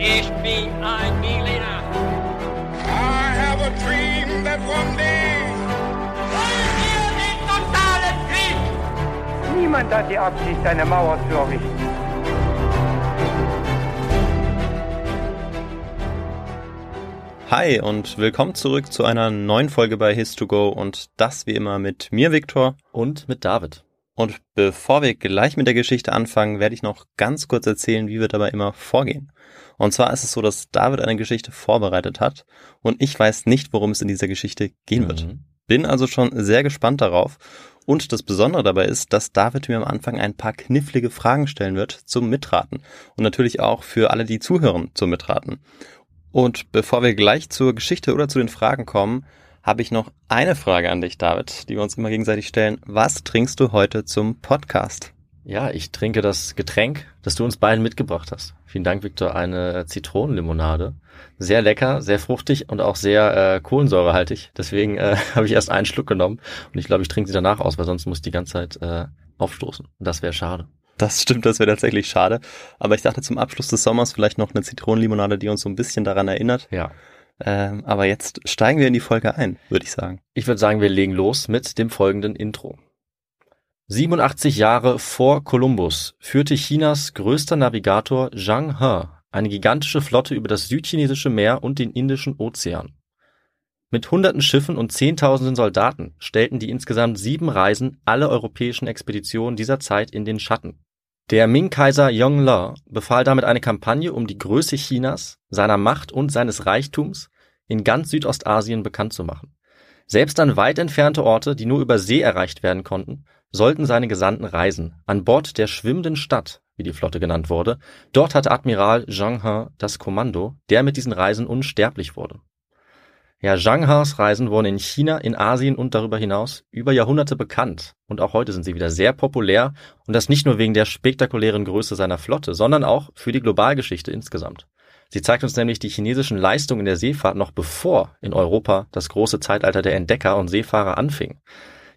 Ich bin ein Berliner. I have a dream that one day. Wollen wir den totalen Krieg? Niemand hat die Absicht, eine Mauer zu errichten. Hi und willkommen zurück zu einer neuen Folge bei His2Go und das wie immer mit mir, Viktor. Und mit David. Und bevor wir gleich mit der Geschichte anfangen, werde ich noch ganz kurz erzählen, wie wir dabei immer vorgehen. Und zwar ist es so, dass David eine Geschichte vorbereitet hat und ich weiß nicht, worum es in dieser Geschichte gehen wird. Mhm. Bin also schon sehr gespannt darauf. Und das Besondere dabei ist, dass David mir am Anfang ein paar knifflige Fragen stellen wird zum Mitraten. Und natürlich auch für alle, die zuhören, zum Mitraten. Und bevor wir gleich zur Geschichte oder zu den Fragen kommen, habe ich noch eine Frage an dich, David, die wir uns immer gegenseitig stellen. Was trinkst du heute zum Podcast? Ja, ich trinke das Getränk, das du uns beiden mitgebracht hast. Vielen Dank, Victor. Eine Zitronenlimonade. Sehr lecker, sehr fruchtig und auch sehr äh, kohlensäurehaltig. Deswegen äh, habe ich erst einen Schluck genommen und ich glaube, ich trinke sie danach aus, weil sonst muss ich die ganze Zeit äh, aufstoßen. Und das wäre schade. Das stimmt, das wäre tatsächlich schade. Aber ich dachte zum Abschluss des Sommers vielleicht noch eine Zitronenlimonade, die uns so ein bisschen daran erinnert. Ja. Ähm, aber jetzt steigen wir in die Folge ein, würde ich sagen. Ich würde sagen, wir legen los mit dem folgenden Intro. 87 Jahre vor Kolumbus führte Chinas größter Navigator Zhang He eine gigantische Flotte über das südchinesische Meer und den Indischen Ozean. Mit hunderten Schiffen und zehntausenden Soldaten stellten die insgesamt sieben Reisen alle europäischen Expeditionen dieser Zeit in den Schatten. Der Ming-Kaiser Yongle befahl damit eine Kampagne, um die Größe Chinas, seiner Macht und seines Reichtums in ganz Südostasien bekannt zu machen. Selbst an weit entfernte Orte, die nur über See erreicht werden konnten, sollten seine Gesandten reisen, an Bord der schwimmenden Stadt, wie die Flotte genannt wurde. Dort hatte Admiral Zhang He das Kommando, der mit diesen Reisen unsterblich wurde. Ja, Zhang He's Reisen wurden in China, in Asien und darüber hinaus über Jahrhunderte bekannt und auch heute sind sie wieder sehr populär und das nicht nur wegen der spektakulären Größe seiner Flotte, sondern auch für die Globalgeschichte insgesamt. Sie zeigt uns nämlich die chinesischen Leistungen in der Seefahrt noch bevor in Europa das große Zeitalter der Entdecker und Seefahrer anfing.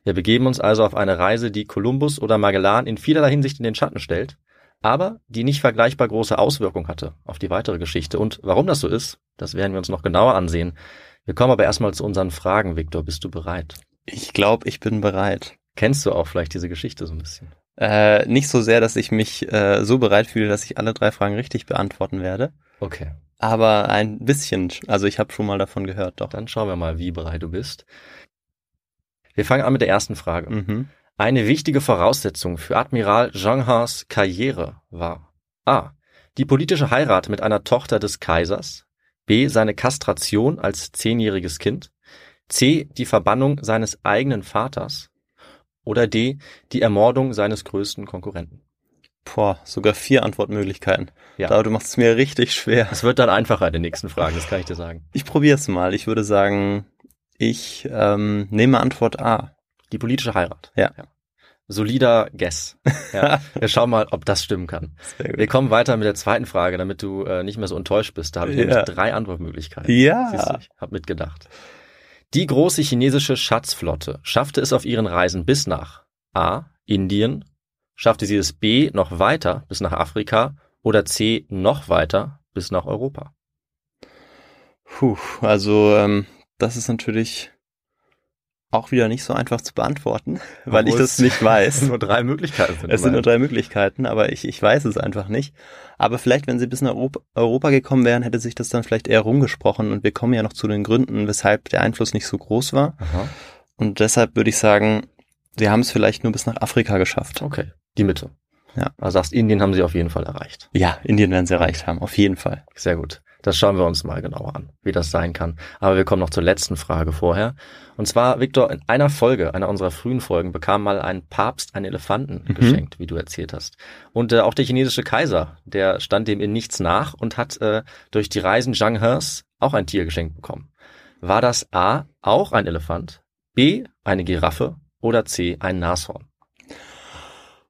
Wir begeben uns also auf eine Reise, die Kolumbus oder Magellan in vielerlei Hinsicht in den Schatten stellt, aber die nicht vergleichbar große Auswirkung hatte auf die weitere Geschichte. Und warum das so ist, das werden wir uns noch genauer ansehen. Wir kommen aber erstmal zu unseren Fragen. Victor, bist du bereit? Ich glaube, ich bin bereit. Kennst du auch vielleicht diese Geschichte so ein bisschen? Äh, nicht so sehr, dass ich mich äh, so bereit fühle, dass ich alle drei Fragen richtig beantworten werde. Okay, Aber ein bisschen, also ich habe schon mal davon gehört, doch. dann schauen wir mal, wie bereit du bist. Wir fangen an mit der ersten Frage. Mhm. Eine wichtige Voraussetzung für Admiral Zhang Karriere war a. die politische Heirat mit einer Tochter des Kaisers, b. seine Kastration als zehnjähriges Kind, c. die Verbannung seines eigenen Vaters oder d. die Ermordung seines größten Konkurrenten. Boah, sogar vier Antwortmöglichkeiten. Ja. Aber du machst es mir richtig schwer. Es wird dann einfacher in den nächsten Fragen, das kann ich dir sagen. Ich probiere es mal. Ich würde sagen, ich ähm, nehme Antwort A. Die politische Heirat. Ja. Solider Guess. Ja. Wir schauen mal, ob das stimmen kann. Sehr Wir kommen weiter mit der zweiten Frage, damit du äh, nicht mehr so enttäuscht bist. Da habe ich Ja. nämlich drei Antwortmöglichkeiten. Ja. Siehst du, ich habe mitgedacht. Die große chinesische Schatzflotte schaffte es auf ihren Reisen bis nach A. Indien, schaffte sie es B. noch weiter bis nach Afrika oder C. noch weiter bis nach Europa. Puh, also ähm, das ist natürlich auch wieder nicht so einfach zu beantworten, weil ich das es nicht weiß. Nur drei Möglichkeiten sind. Es sind nur drei Möglichkeiten, aber ich, ich weiß es einfach nicht. Aber vielleicht, wenn sie bis nach Europa, Europa gekommen wären, hätte sich das dann vielleicht eher rumgesprochen und wir kommen ja noch zu den Gründen, weshalb der Einfluss nicht so groß war. Aha. Und deshalb würde ich sagen, sie haben es vielleicht nur bis nach Afrika geschafft. Okay, die Mitte. Ja. Also sagst, Indien haben sie auf jeden Fall erreicht. Ja, Indien werden sie erreicht haben, auf jeden Fall. Sehr gut. Das schauen wir uns mal genauer an, wie das sein kann. Aber wir kommen noch zur letzten Frage vorher. Und zwar, Victor, in einer Folge, einer unserer frühen Folgen, bekam mal ein Papst einen Elefanten Mhm. geschenkt, wie du erzählt hast. Und äh, auch der chinesische Kaiser, der stand dem in nichts nach und hat äh, durch die Reisen Zhang He's auch ein Tier geschenkt bekommen. War das A, auch ein Elefant, B, eine Giraffe oder C, ein Nashorn?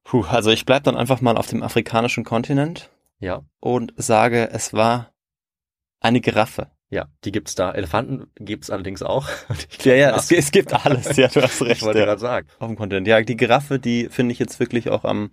Puh, also ich bleib dann einfach mal auf dem afrikanischen Kontinent Ja, und sage, es war eine Giraffe. ja, die gibt's da. Elefanten gibt's allerdings auch. Ja, ja, es, es gibt alles. Ja, du hast recht. Ich wollte ja. gerade sagen. Auf dem Kontinent. Ja, die Giraffe, die finde ich jetzt wirklich auch am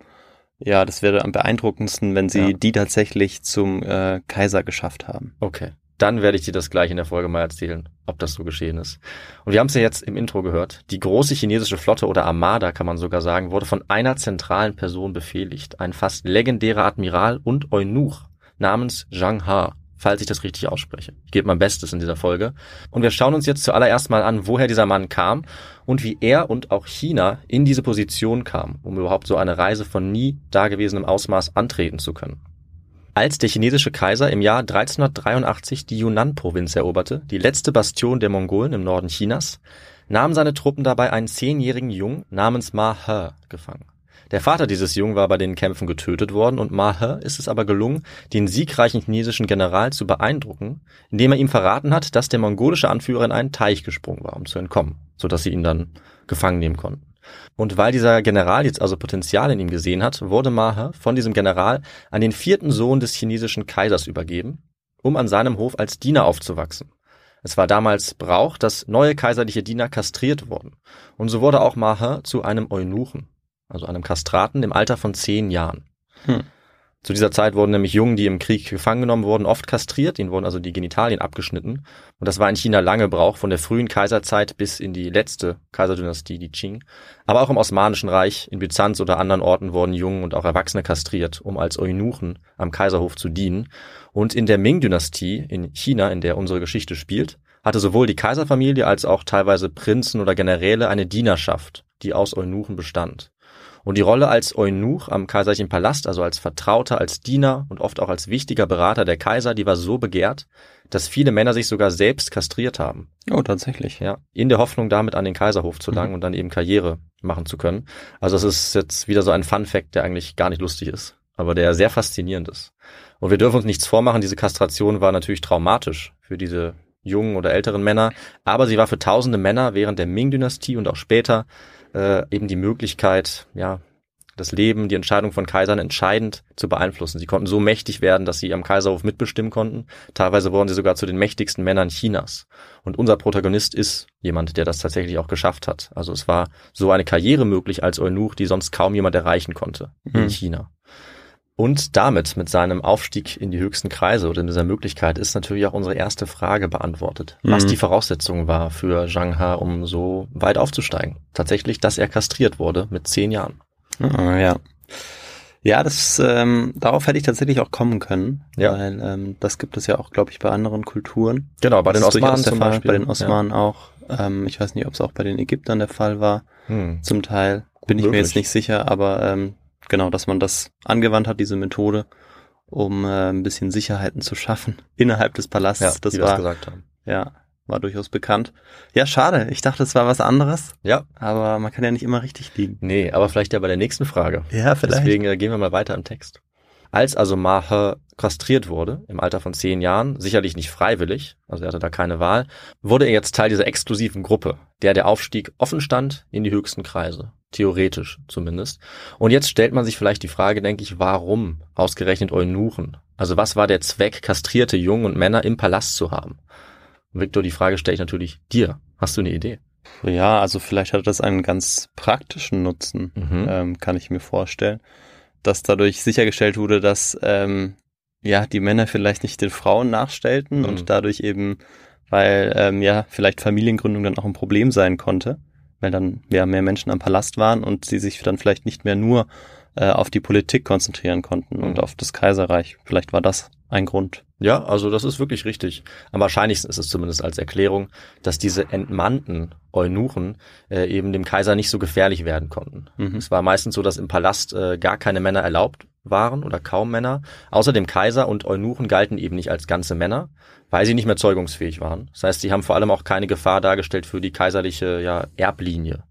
Ja, das wäre am beeindruckendsten, wenn sie Ja. die tatsächlich zum äh, Kaiser geschafft haben. Okay. Dann werde ich dir das gleich in der Folge mal erzählen, ob das so geschehen ist. Und wir haben es ja jetzt im Intro gehört. Die große chinesische Flotte oder Armada, kann man sogar sagen, wurde von einer zentralen Person befehligt. Ein fast legendärer Admiral und Eunuch namens Zhang He, falls ich das richtig ausspreche. Ich gebe mein Bestes in dieser Folge. Und wir schauen uns jetzt zuallererst mal an, woher dieser Mann kam und wie er und auch China in diese Position kam, um überhaupt so eine Reise von nie dagewesenem Ausmaß antreten zu können. Als der chinesische Kaiser im Jahr 1383 die Yunnan-Provinz eroberte, die letzte Bastion der Mongolen im Norden Chinas, nahmen seine Truppen dabei einen zehnjährigen Jungen namens Ma He gefangen. Der Vater dieses Jungen war bei den Kämpfen getötet worden und Ma ist es aber gelungen, den siegreichen chinesischen General zu beeindrucken, indem er ihm verraten hat, dass der mongolische Anführer in einen Teich gesprungen war, um zu entkommen, sodass sie ihn dann gefangen nehmen konnten. Und weil dieser General jetzt also Potenzial in ihm gesehen hat, wurde Ma von diesem General an den vierten Sohn des chinesischen Kaisers übergeben, um an seinem Hof als Diener aufzuwachsen. Es war damals Brauch, dass neue kaiserliche Diener kastriert wurden. Und so wurde auch Ma zu einem Eunuchen, also einem Kastraten im Alter von zehn Jahren. Hm. Zu dieser Zeit wurden nämlich Jungen, die im Krieg gefangen genommen wurden, oft kastriert, ihnen wurden also die Genitalien abgeschnitten. Und das war in China lange Brauch, von der frühen Kaiserzeit bis in die letzte Kaiserdynastie, die Qing. Aber auch im Osmanischen Reich, in Byzanz oder anderen Orten wurden Jungen und auch Erwachsene kastriert, um als Eunuchen am Kaiserhof zu dienen. Und in der Ming-Dynastie in China, in der unsere Geschichte spielt, hatte sowohl die Kaiserfamilie als auch teilweise Prinzen oder Generäle eine Dienerschaft, die aus Eunuchen bestand. Und die Rolle als Eunuch am kaiserlichen Palast, also als Vertrauter, als Diener und oft auch als wichtiger Berater der Kaiser, die war so begehrt, dass viele Männer sich sogar selbst kastriert haben. Oh, tatsächlich. Ja, in der Hoffnung, damit an den Kaiserhof zu gelangen und dann eben Karriere machen zu können. Also es ist jetzt wieder so ein Fun Fact, der eigentlich gar nicht lustig ist, aber der sehr faszinierend ist. Und wir dürfen uns nichts vormachen, diese Kastration war natürlich traumatisch für diese jungen oder älteren Männer, aber sie war für tausende Männer während der Ming-Dynastie und auch später äh, eben die Möglichkeit, ja, das Leben, die Entscheidung von Kaisern entscheidend zu beeinflussen. Sie konnten so mächtig werden, dass sie am Kaiserhof mitbestimmen konnten. Teilweise wurden sie sogar zu den mächtigsten Männern Chinas. Und unser Protagonist ist jemand, der das tatsächlich auch geschafft hat. Also es war so eine Karriere möglich als Eunuch, die sonst kaum jemand erreichen konnte in Mhm. China. Und damit, mit seinem Aufstieg in die höchsten Kreise oder in dieser Möglichkeit, ist natürlich auch unsere erste Frage beantwortet. Was Mhm. die Voraussetzung war für Zhang He, um so weit aufzusteigen. Tatsächlich, dass er kastriert wurde mit zehn Jahren. Ah, ja. Ja, das ähm, darauf hätte ich tatsächlich auch kommen können, Ja. weil ähm, das gibt es ja auch, glaube ich, bei anderen Kulturen. Genau, bei Das den Osmanen zum Beispiel. Bei den Osmanen auch. Ähm, ich weiß nicht, ob es auch bei den Ägyptern der Fall war. Ja. Hm. Zum Teil bin ich mir möglich. jetzt nicht sicher, aber ähm, genau, dass man das angewandt hat, diese Methode, um äh, ein bisschen Sicherheiten zu schaffen innerhalb des Palasts. Ja, das es war gesagt haben. ja war durchaus bekannt. Ja, schade. Ich dachte, es war was anderes, Ja, aber man kann ja nicht immer richtig liegen. nee, aber vielleicht ja bei der nächsten Frage. Ja, Deswegen äh, gehen wir mal weiter im Text. Als also Mahe kastriert wurde, im Alter von zehn Jahren, sicherlich nicht freiwillig, also er hatte da keine Wahl, wurde er jetzt Teil dieser exklusiven Gruppe, der der Aufstieg offen stand in die höchsten Kreise. Theoretisch zumindest. Und jetzt stellt man sich vielleicht die Frage, denke ich, warum ausgerechnet Eunuchen? Also was war der Zweck, kastrierte Jungen und Männer im Palast zu haben? Victor, die Frage stelle ich natürlich dir. Hast du eine Idee? Ja, also vielleicht hat das einen ganz praktischen Nutzen, Mhm. ähm, kann ich mir vorstellen, dass dadurch sichergestellt wurde, dass ähm, ja die Männer vielleicht nicht den Frauen nachstellten Mhm. und dadurch eben, weil ähm, ja vielleicht Familiengründung dann auch ein Problem sein konnte, weil dann ja mehr Menschen am Palast waren und sie sich dann vielleicht nicht mehr nur äh, auf die Politik konzentrieren konnten Mhm. und auf das Kaiserreich. Vielleicht war das ein Grund. Ja, also das ist wirklich richtig. Am wahrscheinlichsten ist es zumindest als Erklärung, dass diese entmannten Eunuchen äh, eben dem Kaiser nicht so gefährlich werden konnten. Mhm. Es war meistens so, dass im Palast äh, gar keine Männer erlaubt waren oder kaum Männer. Außer dem Kaiser und Eunuchen galten eben nicht als ganze Männer, weil sie nicht mehr zeugungsfähig waren. Das heißt, sie haben vor allem auch keine Gefahr dargestellt für die kaiserliche ja, Erblinie,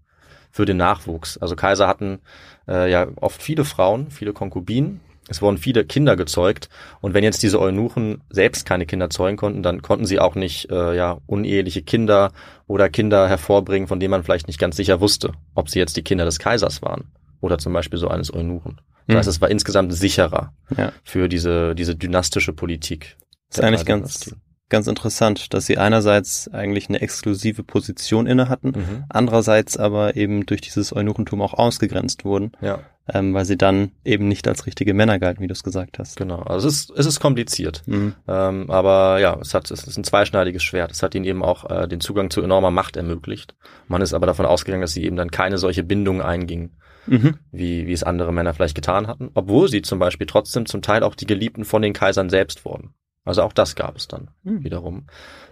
für den Nachwuchs. Also Kaiser hatten äh, ja oft viele Frauen, viele Konkubinen. Es wurden viele Kinder gezeugt und wenn jetzt diese Eunuchen selbst keine Kinder zeugen konnten, dann konnten sie auch nicht äh, ja uneheliche Kinder oder Kinder hervorbringen, von denen man vielleicht nicht ganz sicher wusste, ob sie jetzt die Kinder des Kaisers waren oder zum Beispiel so eines Eunuchen. Das Mhm. heißt, es war insgesamt sicherer Ja. für diese diese dynastische Politik. Das ist eigentlich ganz, ganz interessant, dass sie einerseits eigentlich eine exklusive Position inne hatten, Mhm. andererseits aber eben durch dieses Eunuchentum auch ausgegrenzt wurden. Ja. ähm, weil sie dann eben nicht als richtige Männer galten, wie du es gesagt hast. Genau, also es ist, es ist kompliziert. Mhm. Ähm, aber ja, es hat, es ist ein zweischneidiges Schwert. Es hat ihnen eben auch äh, den Zugang zu enormer Macht ermöglicht. Man ist aber davon ausgegangen, dass sie eben dann keine solche Bindungen eingingen, Mhm. wie, wie es andere Männer vielleicht getan hatten, obwohl sie zum Beispiel trotzdem zum Teil auch die Geliebten von den Kaisern selbst wurden. Also auch das gab es dann Mhm. wiederum.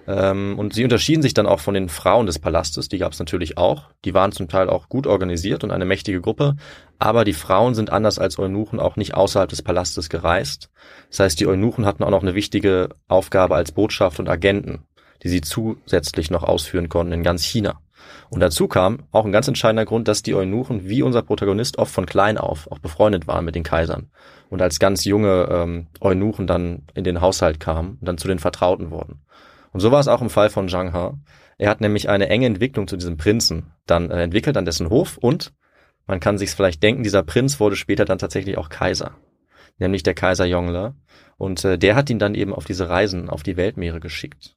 Ähm, und sie unterschieden sich dann auch von den Frauen des Palastes, die gab es natürlich auch. Die waren zum Teil auch gut organisiert und eine mächtige Gruppe, aber die Frauen sind anders als Eunuchen auch nicht außerhalb des Palastes gereist. Das heißt, die Eunuchen hatten auch noch eine wichtige Aufgabe als Botschaft und Agenten, die sie zusätzlich noch ausführen konnten in ganz China. Und dazu kam auch ein ganz entscheidender Grund, dass die Eunuchen wie unser Protagonist oft von klein auf auch befreundet waren mit den Kaisern und als ganz junge ähm, Eunuchen dann in den Haushalt kamen und dann zu den Vertrauten wurden. Und so war es auch im Fall von Zhang He. Er hat nämlich eine enge Entwicklung zu diesem Prinzen dann äh, entwickelt an dessen Hof und man kann sich's vielleicht denken, dieser Prinz wurde später dann tatsächlich auch Kaiser, nämlich der Kaiser Yongle. Und äh, der hat ihn dann eben auf diese Reisen auf die Weltmeere geschickt.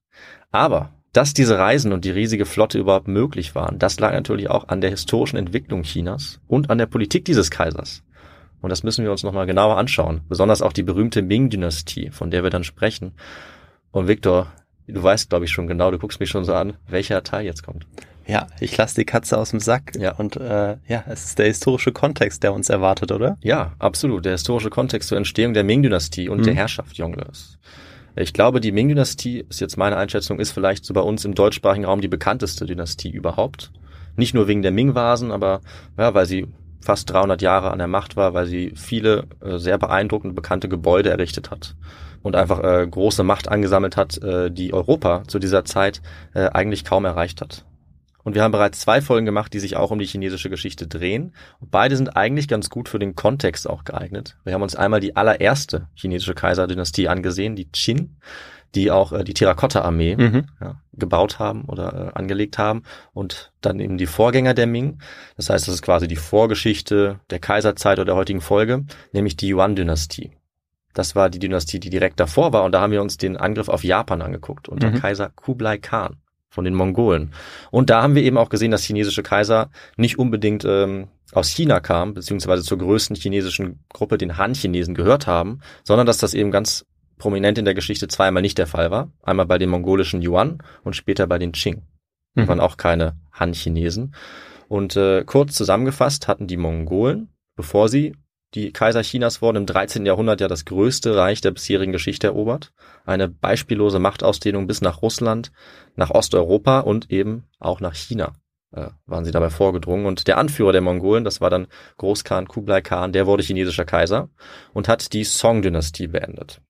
Aber dass diese Reisen und die riesige Flotte überhaupt möglich waren, das lag natürlich auch an der historischen Entwicklung Chinas und an der Politik dieses Kaisers. Und das müssen wir uns nochmal genauer anschauen. Besonders auch die berühmte Ming-Dynastie, von der wir dann sprechen. Und Victor, du weißt, glaube ich, schon genau, du guckst mich schon so an, welcher Teil jetzt kommt. Ja, ich lasse die Katze aus dem Sack. Ja. Und äh, ja, es ist der historische Kontext, der uns erwartet, oder? Ja, absolut. Der historische Kontext zur Entstehung der Ming-Dynastie und Mhm. der Herrschaft Yonglers. Ich glaube, die Ming-Dynastie, ist jetzt meine Einschätzung, ist vielleicht so bei uns im deutschsprachigen Raum die bekannteste Dynastie überhaupt. Nicht nur wegen der Ming-Vasen, aber ja, weil sie fast 300 Jahre an der Macht war, weil sie viele äh, sehr beeindruckende bekannte Gebäude errichtet hat und einfach äh, große Macht angesammelt hat, äh, die Europa zu dieser Zeit äh, eigentlich kaum erreicht hat. Und wir haben bereits zwei Folgen gemacht, die sich auch um die chinesische Geschichte drehen. Und beide sind eigentlich ganz gut für den Kontext auch geeignet. Wir haben uns einmal die allererste chinesische Kaiserdynastie angesehen, die Qin, die auch äh, die Terrakotta-Armee Mhm. ja, gebaut haben oder äh, angelegt haben. Und dann eben die Vorgänger der Ming. Das heißt, das ist quasi die Vorgeschichte der Kaiserzeit oder der heutigen Folge, nämlich die Yuan-Dynastie. Das war die Dynastie, die direkt davor war. Und da haben wir uns den Angriff auf Japan angeguckt unter Mhm. Kaiser Kublai Khan von den Mongolen. Und da haben wir eben auch gesehen, dass chinesische Kaiser nicht unbedingt ähm, aus China kamen, beziehungsweise zur größten chinesischen Gruppe, den Han-Chinesen, gehört haben, sondern dass das eben ganz prominent in der Geschichte zweimal nicht der Fall war. Einmal bei den mongolischen Yuan und später bei den Qing. Die Mhm. waren auch keine Han-Chinesen. Und äh, kurz zusammengefasst hatten die Mongolen, bevor sie die Kaiser Chinas wurden, im 13. Jahrhundert ja das größte Reich der bisherigen Geschichte erobert. Eine beispiellose Machtausdehnung bis nach Russland, nach Osteuropa und eben auch nach China äh, waren sie dabei vorgedrungen. Und der Anführer der Mongolen, das war dann Großkhan Kublai Khan, der wurde chinesischer Kaiser und hat die Song-Dynastie beendet.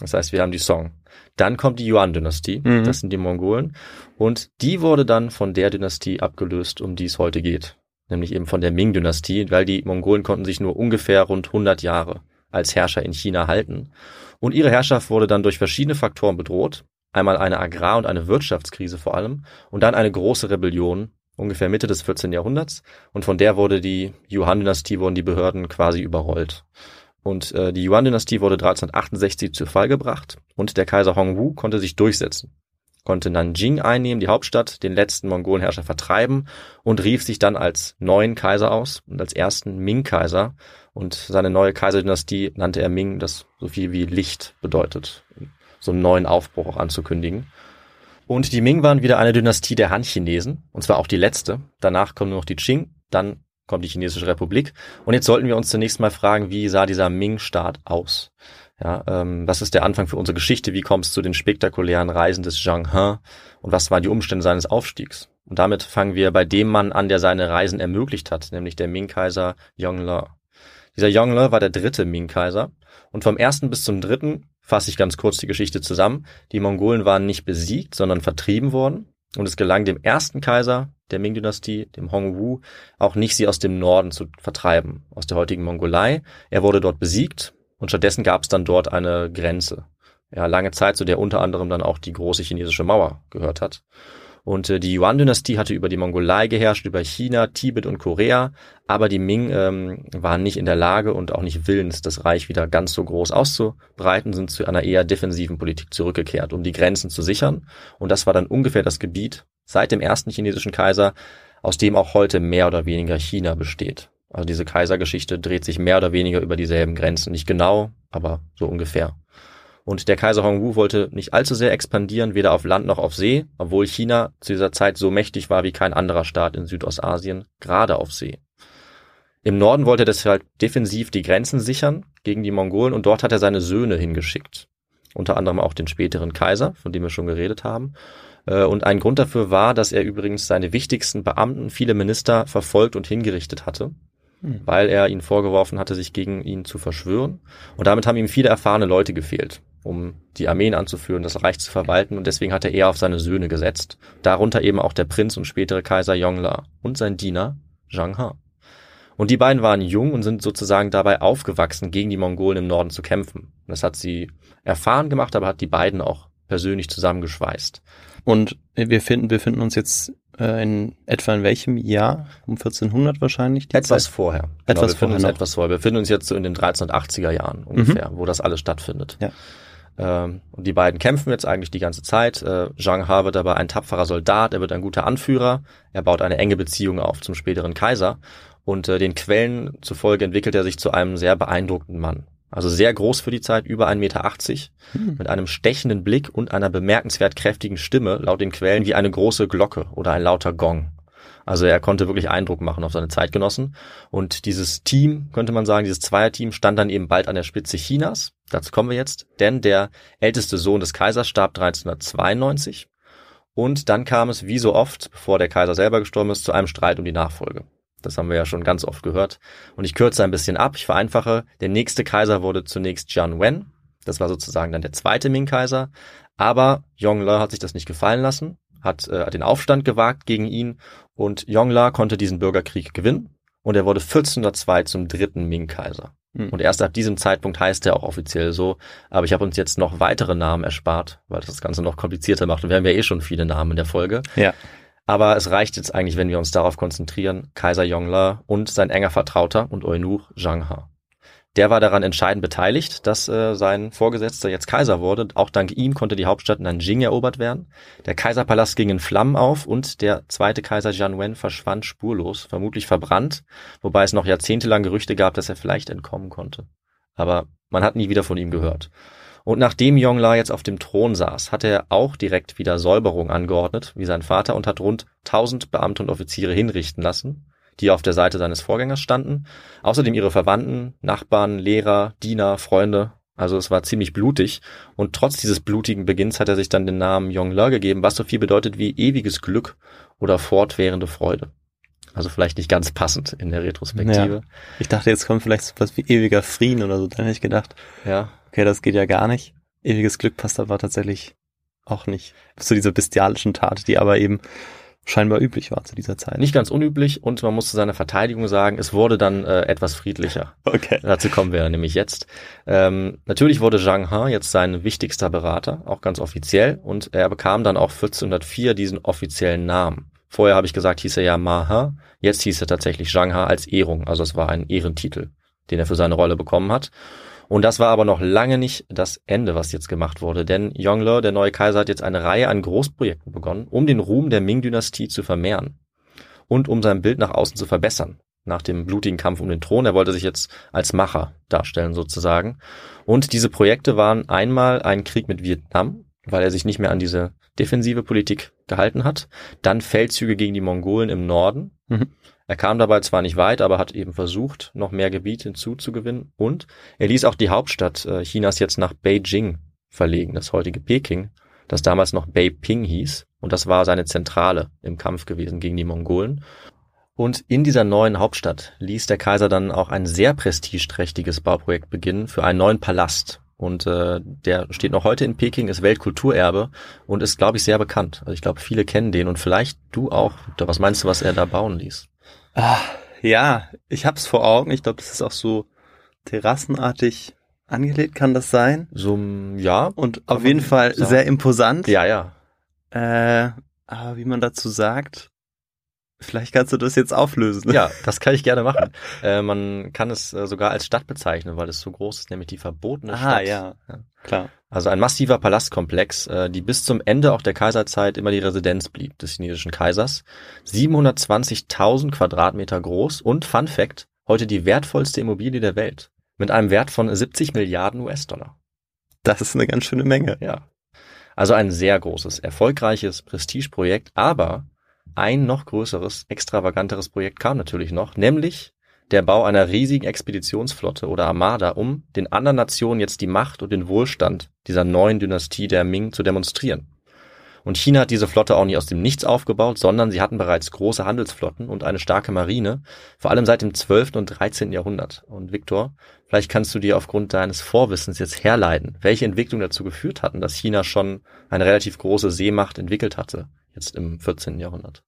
Das heißt, wir haben die Song. Dann kommt die Yuan-Dynastie, Mhm. das sind die Mongolen. Und die wurde dann von der Dynastie abgelöst, um die es heute geht. Nämlich eben von der Ming-Dynastie, weil die Mongolen konnten sich nur ungefähr rund 100 Jahre als Herrscher in China halten. Und ihre Herrschaft wurde dann durch verschiedene Faktoren bedroht. Einmal eine Agrar- und eine Wirtschaftskrise vor allem. Und dann eine große Rebellion, ungefähr Mitte des 14. Jahrhunderts. Und von der wurde die Yuan-Dynastie, wurden die Behörden quasi überrollt. Und äh, die Yuan-Dynastie wurde 1368 zu Fall gebracht und der Kaiser Hongwu konnte sich durchsetzen, konnte Nanjing einnehmen, die Hauptstadt, den letzten Mongolenherrscher vertreiben und rief sich dann als neuen Kaiser aus und als ersten Ming-Kaiser. Und seine neue Kaiserdynastie nannte er Ming, das so viel wie Licht bedeutet, so einen neuen Aufbruch auch anzukündigen. Und die Ming waren wieder eine Dynastie der Han-Chinesen, und zwar auch die letzte. Danach kommen nur noch die Qing, dann kommt die Chinesische Republik. Und jetzt sollten wir uns zunächst mal fragen, wie sah dieser Ming-Staat aus? Ja, ähm, was ist der Anfang für unsere Geschichte? Wie kommt es zu den spektakulären Reisen des Zhang He? Und was waren die Umstände seines Aufstiegs? Und damit fangen wir bei dem Mann an, der seine Reisen ermöglicht hat, nämlich der Ming-Kaiser Yongle. Dieser Yongle war der dritte Ming-Kaiser. Und vom ersten bis zum dritten fasse ich ganz kurz die Geschichte zusammen. Die Mongolen waren nicht besiegt, sondern vertrieben worden. Und es gelang dem ersten Kaiser der Ming-Dynastie, dem Hongwu, auch nicht, sie aus dem Norden zu vertreiben, aus der heutigen Mongolei. Er wurde dort besiegt und stattdessen gab es dann dort eine Grenze. Ja, lange Zeit, zu der unter anderem dann auch die große chinesische Mauer gehört hat. Und äh, die Yuan-Dynastie hatte über die Mongolei geherrscht, über China, Tibet und Korea, aber die Ming ähm, waren nicht in der Lage und auch nicht willens, das Reich wieder ganz so groß auszubreiten, sind zu einer eher defensiven Politik zurückgekehrt, um die Grenzen zu sichern. Und das war dann ungefähr das Gebiet seit dem ersten chinesischen Kaiser, aus dem auch heute mehr oder weniger China besteht. Also diese Kaisergeschichte dreht sich mehr oder weniger über dieselben Grenzen. Nicht genau, aber so ungefähr. Und der Kaiser Hongwu wollte nicht allzu sehr expandieren, weder auf Land noch auf See, obwohl China zu dieser Zeit so mächtig war wie kein anderer Staat in Südostasien, gerade auf See. Im Norden wollte er deshalb defensiv die Grenzen sichern gegen die Mongolen und dort hat er seine Söhne hingeschickt. Unter anderem auch den späteren Kaiser, von dem wir schon geredet haben. Äh, und ein Grund dafür war, dass er übrigens seine wichtigsten Beamten, viele Minister, verfolgt und hingerichtet hatte, hm. weil er ihnen vorgeworfen hatte, sich gegen ihn zu verschwören. Und damit haben ihm viele erfahrene Leute gefehlt, um die Armeen anzuführen, das Reich zu verwalten. Und deswegen hat er eher auf seine Söhne gesetzt. Darunter eben auch der Prinz und spätere Kaiser Yongla und sein Diener Zhang He. Und die beiden waren jung und sind sozusagen dabei aufgewachsen, gegen die Mongolen im Norden zu kämpfen. Das hat sie erfahren gemacht, aber hat die beiden auch persönlich zusammengeschweißt. Und wir finden, wir finden uns jetzt äh, in etwa in welchem Jahr? Um 1400 wahrscheinlich? Etwas Zeit? vorher. Genau, etwas wir vorher. Uns etwas vorher. Wir finden uns jetzt so in den 1380er Jahren ungefähr, mhm. wo das alles stattfindet. Ja. Ähm, und die beiden kämpfen jetzt eigentlich die ganze Zeit. Äh, Zhang He wird dabei ein tapferer Soldat, er wird ein guter Anführer, er baut eine enge Beziehung auf zum späteren Kaiser und äh, den Quellen zufolge entwickelt er sich zu einem sehr beeindruckenden Mann. Also sehr groß für die Zeit, über 1,80 Meter, hm. mit einem stechenden Blick und einer bemerkenswert kräftigen Stimme, laut den Quellen wie eine große Glocke oder ein lauter Gong. Also er konnte wirklich Eindruck machen auf seine Zeitgenossen. Und dieses Team, könnte man sagen, dieses Zweierteam stand dann eben bald an der Spitze Chinas. Dazu kommen wir jetzt, denn der älteste Sohn des Kaisers starb 1392. Und dann kam es, wie so oft, bevor der Kaiser selber gestorben ist, zu einem Streit um die Nachfolge. Das haben wir ja schon ganz oft gehört. Und ich kürze ein bisschen ab, ich vereinfache. Der nächste Kaiser wurde zunächst Jian Wen. Das war sozusagen dann der zweite Ming-Kaiser. Aber Yongle hat sich das nicht gefallen lassen, hat äh, den Aufstand gewagt gegen ihn und Yongle konnte diesen Bürgerkrieg gewinnen und er wurde 1402 zum dritten Ming-Kaiser. Mhm. Und erst ab diesem Zeitpunkt heißt er auch offiziell so. Aber ich habe uns jetzt noch weitere Namen erspart, weil das das Ganze noch komplizierter macht. Und wir haben ja eh schon viele Namen in der Folge. Ja. Aber es reicht jetzt eigentlich, wenn wir uns darauf konzentrieren, Kaiser Yongle und sein enger Vertrauter und Eunuch Zhang He. Der war daran entscheidend beteiligt, dass äh, sein Vorgesetzter jetzt Kaiser wurde. Auch dank ihm konnte die Hauptstadt Nanjing erobert werden. Der Kaiserpalast ging in Flammen auf und der zweite Kaiser Jian Wen verschwand spurlos, vermutlich verbrannt, wobei es noch jahrzehntelang Gerüchte gab, dass er vielleicht entkommen konnte. Aber man hat nie wieder von ihm gehört. Und nachdem Yongla jetzt auf dem Thron saß, hat er auch direkt wieder Säuberung angeordnet, wie sein Vater, und hat rund 1000 Beamte und Offiziere hinrichten lassen, die auf der Seite seines Vorgängers standen. Außerdem ihre Verwandten, Nachbarn, Lehrer, Diener, Freunde. Also es war ziemlich blutig. Und trotz dieses blutigen Beginns hat er sich dann den Namen Yongla gegeben, was so viel bedeutet wie ewiges Glück oder fortwährende Freude. Also vielleicht nicht ganz passend in der Retrospektive. Ja. Ich dachte, jetzt kommt vielleicht so was wie ewiger Frieden oder so. Dann hätte ich gedacht. Ja okay, das geht ja gar nicht. Ewiges Glück passt aber tatsächlich auch nicht zu dieser bestialischen Tat, die aber eben scheinbar üblich war zu dieser Zeit. Nicht ganz unüblich und man muss zu seiner Verteidigung sagen, es wurde dann äh, etwas friedlicher. Okay. Dazu kommen wir nämlich jetzt. Ähm, natürlich wurde Zhang He jetzt sein wichtigster Berater, auch ganz offiziell, und er bekam dann auch 1404 diesen offiziellen Namen. Vorher habe ich gesagt, hieß er ja Ma He, jetzt hieß er tatsächlich Zhang He als Ehrung, also es war ein Ehrentitel, den er für seine Rolle bekommen hat. Und das war aber noch lange nicht das Ende, was jetzt gemacht wurde, denn Yongle, der neue Kaiser, hat jetzt eine Reihe an Großprojekten begonnen, um den Ruhm der Ming-Dynastie zu vermehren und um sein Bild nach außen zu verbessern. Nach dem blutigen Kampf um den Thron, er wollte sich jetzt als Macher darstellen sozusagen. Und diese Projekte waren einmal ein Krieg mit Vietnam, weil er sich nicht mehr an diese defensive Politik gehalten hat, dann Feldzüge gegen die Mongolen im Norden, mhm. Er kam dabei zwar nicht weit, aber hat eben versucht, noch mehr Gebiet hinzuzugewinnen und er ließ auch die Hauptstadt äh, Chinas jetzt nach Beijing verlegen, das heutige Peking, das damals noch Beiping hieß und das war seine Zentrale im Kampf gewesen gegen die Mongolen. Und in dieser neuen Hauptstadt ließ der Kaiser dann auch ein sehr prestigeträchtiges Bauprojekt beginnen für einen neuen Palast. Und äh, der steht noch heute in Peking, ist Weltkulturerbe und ist, glaube ich, sehr bekannt. Also ich glaube, viele kennen den und vielleicht du auch. Was meinst du, was er da bauen ließ? Ah, ja, ich hab's vor Augen. Ich glaube, das ist auch so terrassenartig angelegt, kann das sein? So, ja. Und auf jeden Fall sagen. sehr imposant. Ja, ja. Äh, aber wie man dazu sagt, vielleicht kannst du das jetzt auflösen. Ja, das kann ich gerne machen. äh, man kann es äh, sogar als Stadt bezeichnen, weil es so groß ist, nämlich die verbotene Aha, Stadt. Ah, ja, ja, klar. Also ein massiver Palastkomplex, äh, die bis zum Ende auch der Kaiserzeit immer die Residenz blieb des chinesischen Kaisers. 720.000 Quadratmeter groß und Fun Fact, heute die wertvollste Immobilie der Welt mit einem Wert von 70 Milliarden US-Dollar. Das ist eine ganz schöne Menge. Ja. Also ein sehr großes, erfolgreiches Prestigeprojekt, aber ein noch größeres, extravaganteres Projekt kam natürlich noch, nämlich der Bau einer riesigen Expeditionsflotte oder Armada, um den anderen Nationen jetzt die Macht und den Wohlstand dieser neuen Dynastie der Ming zu demonstrieren. Und China hat diese Flotte auch nicht aus dem Nichts aufgebaut, sondern sie hatten bereits große Handelsflotten und eine starke Marine, vor allem seit dem 12. und 13. Jahrhundert. Und Viktor, vielleicht kannst du dir aufgrund deines Vorwissens jetzt herleiten, welche Entwicklung dazu geführt hatten, dass China schon eine relativ große Seemacht entwickelt hatte, jetzt im 14. Jahrhundert.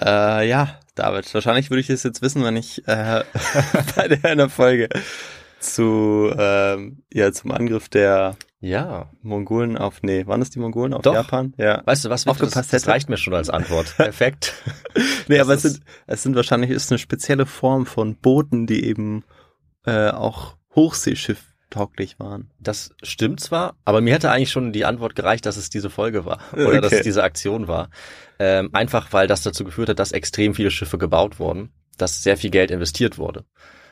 Äh, ja, David, wahrscheinlich würde ich es jetzt wissen, wenn ich äh, bei der einer Folge zu ähm, ja zum Angriff der Ja. Mongolen auf nee, waren es die Mongolen auf Doch. Japan? Ja. Weißt du was, das, Aufgepasst das hätte. reicht mir schon als Antwort. Perfekt. Nee, Das aber es sind es sind wahrscheinlich ist eine spezielle Form von Booten, die eben äh, auch Hochseeschiff tauglich waren. Das stimmt zwar, aber mir hätte eigentlich schon die Antwort gereicht, dass es diese Folge war oder dass Okay. es diese Aktion war. Ähm, einfach weil das dazu geführt hat, dass extrem viele Schiffe gebaut wurden, dass sehr viel Geld investiert wurde.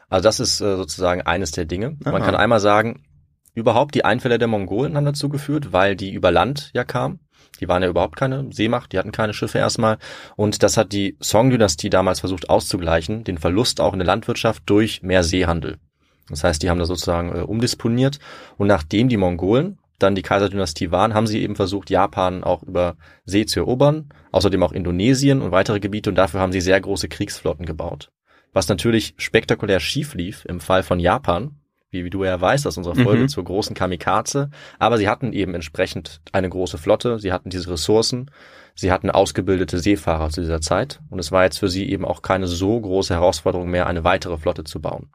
Also das ist äh, sozusagen eines der Dinge. Man Aha. kann einmal sagen, überhaupt die Einfälle der Mongolen haben dazu geführt, weil die über Land ja kamen. Die waren ja überhaupt keine Seemacht, die hatten keine Schiffe erstmal. Und das hat die Song-Dynastie damals versucht auszugleichen, den Verlust auch in der Landwirtschaft durch mehr Seehandel. Das heißt, die haben da sozusagen äh, umdisponiert. Und nachdem die Mongolen dann die Kaiserdynastie waren, haben sie eben versucht, Japan auch über See zu erobern, außerdem auch Indonesien und weitere Gebiete. Und dafür haben sie sehr große Kriegsflotten gebaut. Was natürlich spektakulär schief lief im Fall von Japan, wie, wie du ja weißt aus unserer Folge Mhm. zur großen Kamikaze. Aber sie hatten eben entsprechend eine große Flotte, sie hatten diese Ressourcen, sie hatten ausgebildete Seefahrer zu dieser Zeit. Und es war jetzt für sie eben auch keine so große Herausforderung mehr, eine weitere Flotte zu bauen.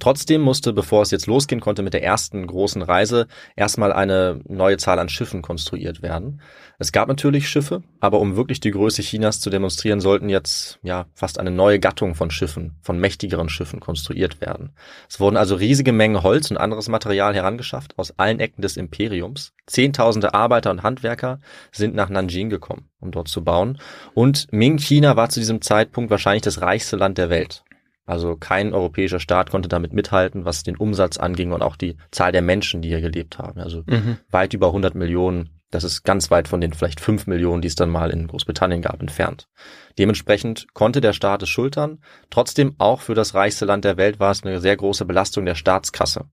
Trotzdem musste, bevor es jetzt losgehen konnte mit der ersten großen Reise, erstmal eine neue Zahl an Schiffen konstruiert werden. Es gab natürlich Schiffe, aber um wirklich die Größe Chinas zu demonstrieren, sollten jetzt ja fast eine neue Gattung von Schiffen, von mächtigeren Schiffen konstruiert werden. Es wurden also riesige Mengen Holz und anderes Material herangeschafft aus allen Ecken des Imperiums. Zehntausende Arbeiter und Handwerker sind nach Nanjing gekommen, um dort zu bauen. Und Ming-China war zu diesem Zeitpunkt wahrscheinlich das reichste Land der Welt. Also kein europäischer Staat konnte damit mithalten, was den Umsatz anging und auch die Zahl der Menschen, die hier gelebt haben. Also Mhm. weit über 100 Millionen. Das ist ganz weit von den vielleicht 5 Millionen, die es dann mal in Großbritannien gab, entfernt. Dementsprechend konnte der Staat es schultern. Trotzdem auch für das reichste Land der Welt war es eine sehr große Belastung der Staatskasse,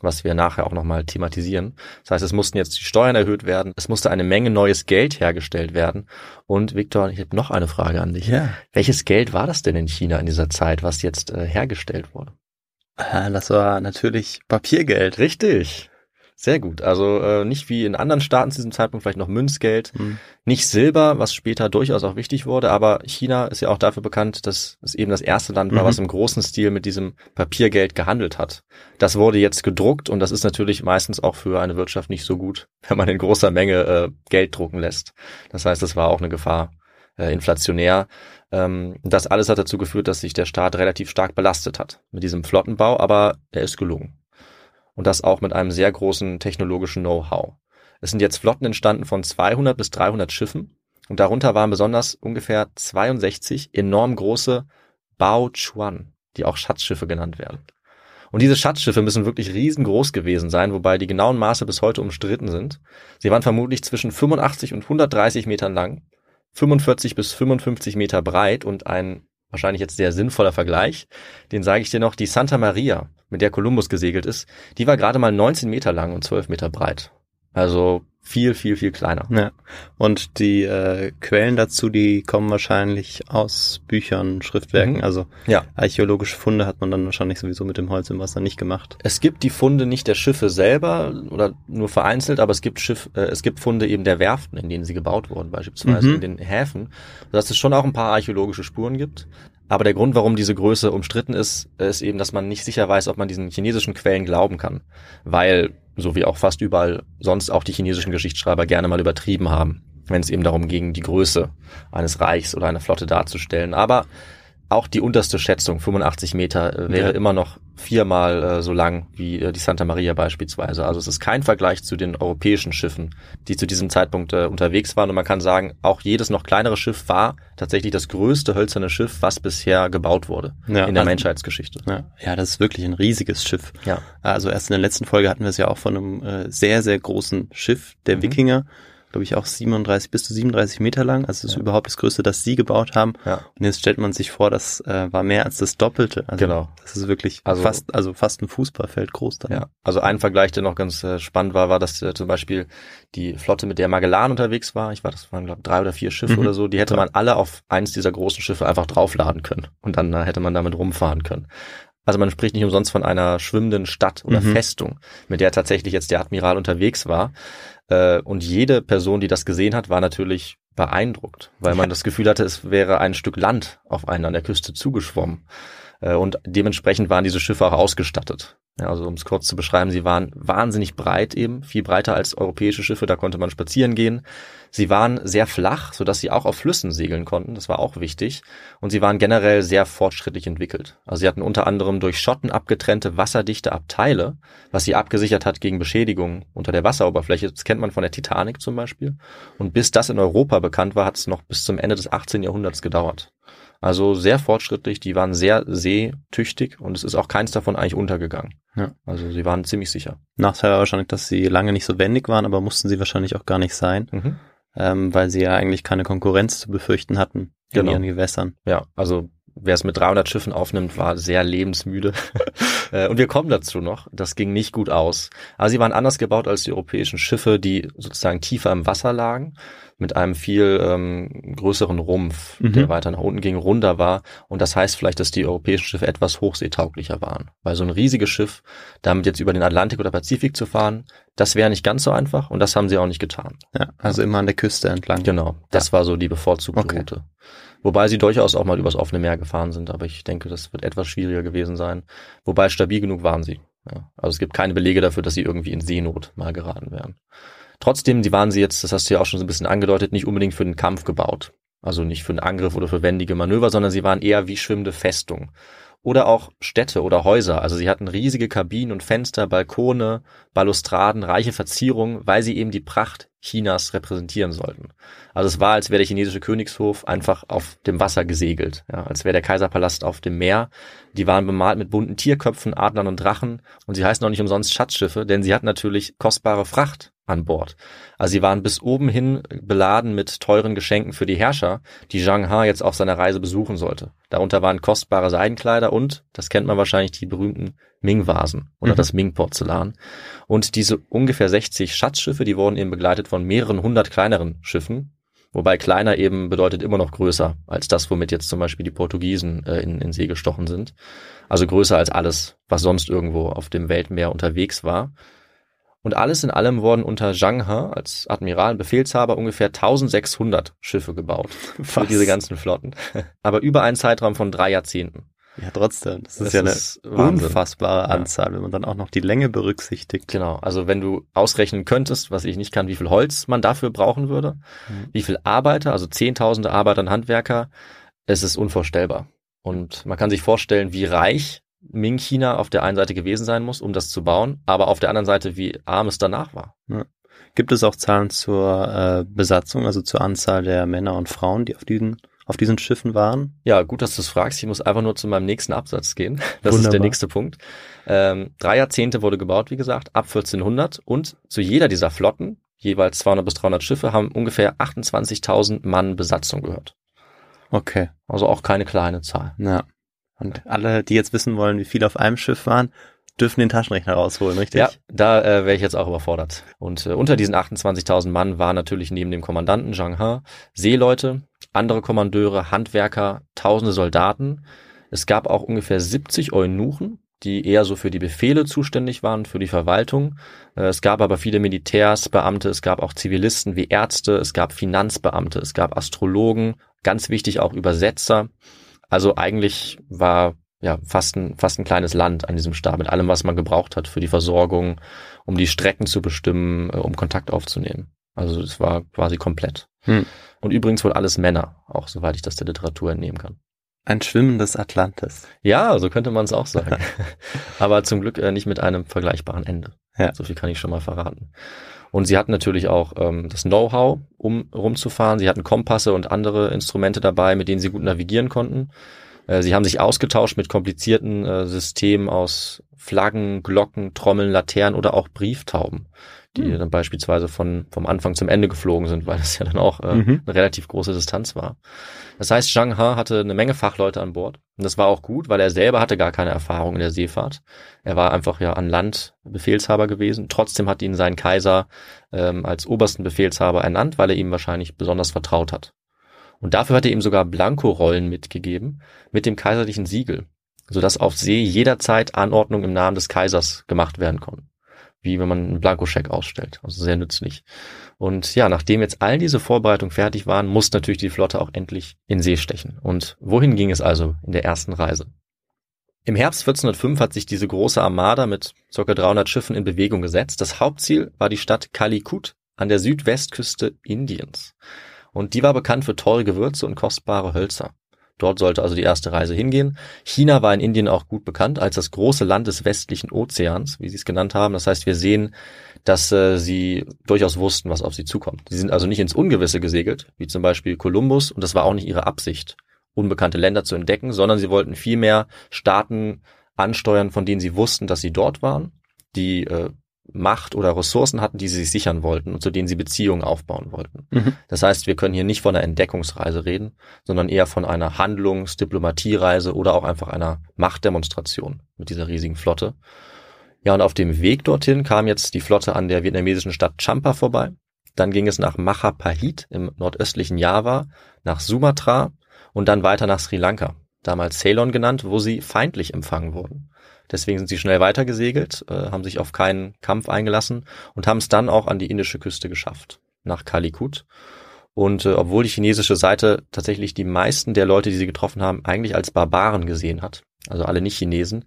was wir nachher auch nochmal thematisieren. Das heißt, es mussten jetzt die Steuern erhöht werden, es musste eine Menge neues Geld hergestellt werden. Und Viktor, ich habe noch eine Frage an dich. Ja. Welches Geld war das denn in China in dieser Zeit, was jetzt äh, hergestellt wurde? Das war natürlich Papiergeld. Richtig. Sehr gut. Also äh, nicht wie in anderen Staaten zu diesem Zeitpunkt vielleicht noch Münzgeld, Mhm. nicht Silber, was später durchaus auch wichtig wurde, aber China ist ja auch dafür bekannt, dass es eben das erste Land war, Mhm. was im großen Stil mit diesem Papiergeld gehandelt hat. Das wurde jetzt gedruckt und das ist natürlich meistens auch für eine Wirtschaft nicht so gut, wenn man in großer Menge äh, Geld drucken lässt. Das heißt, das war auch eine Gefahr äh, inflationär. Ähm, das alles hat dazu geführt, dass sich der Staat relativ stark belastet hat mit diesem Flottenbau, aber er ist gelungen. Und das auch mit einem sehr großen technologischen Know-how. Es sind jetzt Flotten entstanden von 200 bis 300 Schiffen und darunter waren besonders ungefähr 62 enorm große Bao Chuan, die auch Schatzschiffe genannt werden. Und diese Schatzschiffe müssen wirklich riesengroß gewesen sein, wobei die genauen Maße bis heute umstritten sind. Sie waren vermutlich zwischen 85 und 130 Metern lang, 45 bis 55 Meter breit und ein wahrscheinlich jetzt sehr sinnvoller Vergleich, den sage ich dir noch, die Santa Maria, mit der Kolumbus gesegelt ist, die war gerade mal 19 Meter lang und 12 Meter breit. Also viel, viel, viel kleiner. Ja. Und die äh, Quellen dazu, die kommen wahrscheinlich aus Büchern, Schriftwerken. Mhm. Also Ja. archäologische Funde hat man dann wahrscheinlich sowieso mit dem Holz im Wasser nicht gemacht. Es gibt die Funde nicht der Schiffe selber oder nur vereinzelt, aber es gibt Schiff, äh, es gibt Funde eben der Werften, in denen sie gebaut wurden, beispielsweise Mhm. in den Häfen, sodass es schon auch ein paar archäologische Spuren gibt. Aber der Grund, warum diese Größe umstritten ist, ist eben, dass man nicht sicher weiß, ob man diesen chinesischen Quellen glauben kann, weil so wie auch fast überall sonst auch die chinesischen Geschichtsschreiber gerne mal übertrieben haben, wenn es eben darum ging, die Größe eines Reichs oder einer Flotte darzustellen. Aber auch die unterste Schätzung, 85 Meter, äh, wäre Ja. immer noch viermal äh, so lang wie äh, die Santa Maria beispielsweise. Also es ist kein Vergleich zu den europäischen Schiffen, die zu diesem Zeitpunkt äh, unterwegs waren. Und man kann sagen, auch jedes noch kleinere Schiff war tatsächlich das größte hölzerne Schiff, was bisher gebaut wurde Ja, in der also- Menschheitsgeschichte. Ja, ja, das ist wirklich ein riesiges Schiff. Ja. Also erst in der letzten Folge hatten wir es ja auch von einem äh, sehr, sehr großen Schiff der Mhm. Wikinger, glaube ich auch 37 bis zu 37 Meter lang. Also das ist überhaupt das größte, das sie gebaut haben. Ja. Und jetzt stellt man sich vor, das äh, war mehr als das Doppelte. Also Genau. Das ist wirklich Also- fast, also fast ein Fußballfeld groß dann. Ja, also ein Vergleich, der noch ganz äh, spannend war, war, dass äh, zum Beispiel die Flotte, mit der Magellan unterwegs war, ich war, das waren glaube drei oder vier Schiffe Mhm. oder so, die hätte man alle auf eins dieser großen Schiffe einfach draufladen können und dann äh, hätte man damit rumfahren können. Also man spricht nicht umsonst von einer schwimmenden Stadt oder Mhm. Festung, mit der tatsächlich jetzt der Admiral unterwegs war. Äh, und jede Person, die das gesehen hat, war natürlich beeindruckt, weil man das Gefühl hatte, es wäre ein Stück Land auf einen an der Küste zugeschwommen. Äh, Und dementsprechend waren diese Schiffe auch ausgestattet. Ja, also um es kurz zu beschreiben, sie waren wahnsinnig breit eben, viel breiter als europäische Schiffe, da konnte man spazieren gehen. Sie waren sehr flach, sodass sie auch auf Flüssen segeln konnten, das war auch wichtig. Und sie waren generell sehr fortschrittlich entwickelt. Also sie hatten unter anderem durch Schotten abgetrennte wasserdichte Abteile, was sie abgesichert hat gegen Beschädigungen unter der Wasseroberfläche. Das kennt man von der Titanic zum Beispiel. Und bis das in Europa bekannt war, hat es noch bis zum Ende des 18. Jahrhunderts gedauert. Also sehr fortschrittlich, die waren sehr seetüchtig und es ist auch keins davon eigentlich untergegangen. Ja. Also sie waren ziemlich sicher. Nachteil war wahrscheinlich, dass sie lange nicht so wendig waren, aber mussten sie wahrscheinlich auch gar nicht sein, Mhm. Ähm, weil sie ja eigentlich keine Konkurrenz zu befürchten hatten in Genau. ihren Gewässern. Ja, also wer es mit 300 Schiffen aufnimmt, war sehr lebensmüde. Äh, und wir kommen dazu noch. Das ging nicht gut aus. Aber sie waren anders gebaut als die europäischen Schiffe, die sozusagen tiefer im Wasser lagen, mit einem viel ähm, größeren Rumpf, Mhm. der weiter nach unten ging, runder war. Und das heißt vielleicht, dass die europäischen Schiffe etwas hochseetauglicher waren. Weil so ein riesiges Schiff, damit jetzt über den Atlantik oder Pazifik zu fahren, das wäre nicht ganz so einfach und das haben sie auch nicht getan. Ja, also immer an der Küste entlang. Genau, das war so die bevorzugte Okay. Route. Wobei sie durchaus auch mal übers offene Meer gefahren sind, aber ich denke, das wird etwas schwieriger gewesen sein. Wobei stabil genug waren sie. Ja. Also es gibt keine Belege dafür, dass sie irgendwie in Seenot mal geraten wären. Trotzdem, die waren sie jetzt, das hast du ja auch schon so ein bisschen angedeutet, nicht unbedingt für den Kampf gebaut. Also nicht für einen Angriff oder für wendige Manöver, sondern sie waren eher wie schwimmende Festungen. Oder auch Städte oder Häuser. Also sie hatten riesige Kabinen und Fenster, Balkone, Balustraden, reiche Verzierungen, weil sie eben die Pracht Chinas repräsentieren sollten. Also es war, als wäre der chinesische Königshof einfach auf dem Wasser gesegelt, ja, als wäre der Kaiserpalast auf dem Meer. Die waren bemalt mit bunten Tierköpfen, Adlern und Drachen und sie heißen auch nicht umsonst Schatzschiffe, denn sie hatten natürlich kostbare Fracht an Bord. Also sie waren bis oben hin beladen mit teuren Geschenken für die Herrscher, die Zhang He jetzt auf seiner Reise besuchen sollte. Darunter waren kostbare Seidenkleider und, das kennt man wahrscheinlich, die berühmten Ming-Vasen oder Mhm. das Ming-Porzellan. Und diese ungefähr 60 Schatzschiffe, die wurden eben begleitet von mehreren hundert kleineren Schiffen. Wobei kleiner eben bedeutet immer noch größer als das, womit jetzt zum Beispiel die Portugiesen äh, in, in See gestochen sind. Also größer als alles, was sonst irgendwo auf dem Weltmeer unterwegs war. Und alles in allem wurden unter Zhang He als Admiral und Befehlshaber ungefähr 1600 Schiffe gebaut für Was? diese ganzen Flotten. Aber über einen Zeitraum von drei Jahrzehnten. Ja, trotzdem. Das, Das ist ja eine ist unfassbare. Anzahl, wenn man dann auch noch die Länge berücksichtigt. Genau, also wenn du ausrechnen könntest, was ich nicht kann, wie viel Holz man dafür brauchen würde, Mhm. wie viel Arbeiter, also Zehntausende Arbeiter und Handwerker, es ist unvorstellbar. Und man kann sich vorstellen, wie reich Ming-China auf der einen Seite gewesen sein muss, um das zu bauen, aber auf der anderen Seite, wie arm es danach war. Gibt es auch Zahlen zur äh, Besatzung, also zur Anzahl der Männer und Frauen, die auf diesen, auf diesen Schiffen waren? Ja, gut, dass du es fragst. Ich muss einfach nur zu meinem nächsten Absatz gehen. Das ist Wunderbar. der nächste Punkt. Ähm, drei Jahrzehnte wurde gebaut, wie gesagt, ab 1400 und zu jeder dieser Flotten, jeweils 200 bis 300 Schiffe, haben ungefähr 28.000 Mann Besatzung gehört. Okay, Also auch keine kleine Zahl. ja. Und alle, die jetzt wissen wollen, wie viele auf einem Schiff waren, dürfen den Taschenrechner rausholen, richtig? Ja, da äh, wäre ich jetzt auch überfordert. Und äh, unter diesen 28.000 Mann waren natürlich neben dem Kommandanten Zhang He Seeleute, andere Kommandeure, Handwerker, tausende Soldaten. Es gab auch ungefähr 70 Eunuchen, die eher so für die Befehle zuständig waren, für die Verwaltung. Äh, es gab aber viele Militärs, Beamte, es gab auch Zivilisten wie Ärzte, es gab Finanzbeamte, es gab Astrologen, ganz wichtig auch Übersetzer. Also eigentlich war ja fast ein, fast ein kleines Land an diesem Stab mit allem, was man gebraucht hat für die Versorgung, um die Strecken zu bestimmen, äh, um Kontakt aufzunehmen. Also es war quasi komplett. Hm. Und übrigens wohl alles Männer, auch soweit ich das der Literatur entnehmen kann. Ein schwimmendes Atlantis. Ja, so könnte man es auch sagen. Aber zum Glück äh, nicht mit einem vergleichbaren Ende. Ja. So viel kann ich schon mal verraten. Und sie hatten natürlich auch ähm, das Know-how, um rumzufahren. Sie hatten Kompasse und andere Instrumente dabei, mit denen sie gut navigieren konnten. Äh, sie haben sich ausgetauscht mit komplizierten äh, Systemen aus Flaggen, Glocken, Trommeln, Laternen oder auch Brieftauben, die Hm. dann beispielsweise von, vom Anfang zum Ende geflogen sind, weil das ja dann auch äh, Mhm. eine relativ große Distanz war. Das heißt, Zhang He hatte eine Menge Fachleute an Bord. Und das war auch gut, weil er selber hatte gar keine Erfahrung in der Seefahrt. Er war einfach ja an Land Befehlshaber gewesen. Trotzdem hat ihn sein Kaiser ähm, als obersten Befehlshaber ernannt, weil er ihm wahrscheinlich besonders vertraut hat. Und dafür hat er ihm sogar Blankorollen mitgegeben mit dem kaiserlichen Siegel, sodass auf See jederzeit Anordnungen im Namen des Kaisers gemacht werden konnten. Wie wenn man einen Blankoscheck ausstellt. Also sehr nützlich. Und ja, nachdem jetzt all diese Vorbereitungen fertig waren, musste natürlich die Flotte auch endlich in See stechen. Und wohin ging es also in der ersten Reise? Im Herbst 1405 hat sich diese große Armada mit ca. 300 Schiffen in Bewegung gesetzt. Das Hauptziel war die Stadt Calicut an der Südwestküste Indiens. Und die war bekannt für teure Gewürze und kostbare Hölzer. Dort sollte also die erste Reise hingehen. China war in Indien auch gut bekannt als das große Land des westlichen Ozeans, wie sie es genannt haben. Das heißt, wir sehen, dass äh, sie durchaus wussten, was auf sie zukommt. Sie sind also nicht ins Ungewisse gesegelt, wie zum Beispiel Kolumbus, und das war auch nicht ihre Absicht, unbekannte Länder zu entdecken, sondern sie wollten vielmehr Staaten ansteuern, von denen sie wussten, dass sie dort waren, die äh, Macht oder Ressourcen hatten, die sie sich sichern wollten und zu denen sie Beziehungen aufbauen wollten. Mhm. Das heißt, wir können hier nicht von einer Entdeckungsreise reden, sondern eher von einer Handlungs-, Diplomatiereise oder auch einfach einer Machtdemonstration mit dieser riesigen Flotte. Ja, und auf dem Weg dorthin kam jetzt die Flotte an der vietnamesischen Stadt Champa vorbei. Dann ging es nach Majapahit im nordöstlichen Java, nach Sumatra und dann weiter nach Sri Lanka, damals Ceylon genannt, wo sie feindlich empfangen wurden. Deswegen sind sie schnell weitergesegelt, äh, haben sich auf keinen Kampf eingelassen und haben es dann auch an die indische Küste geschafft, nach Calicut. Und äh, obwohl die chinesische Seite tatsächlich die meisten der Leute, die sie getroffen haben, eigentlich als Barbaren gesehen hat, also alle Nicht-Chinesen,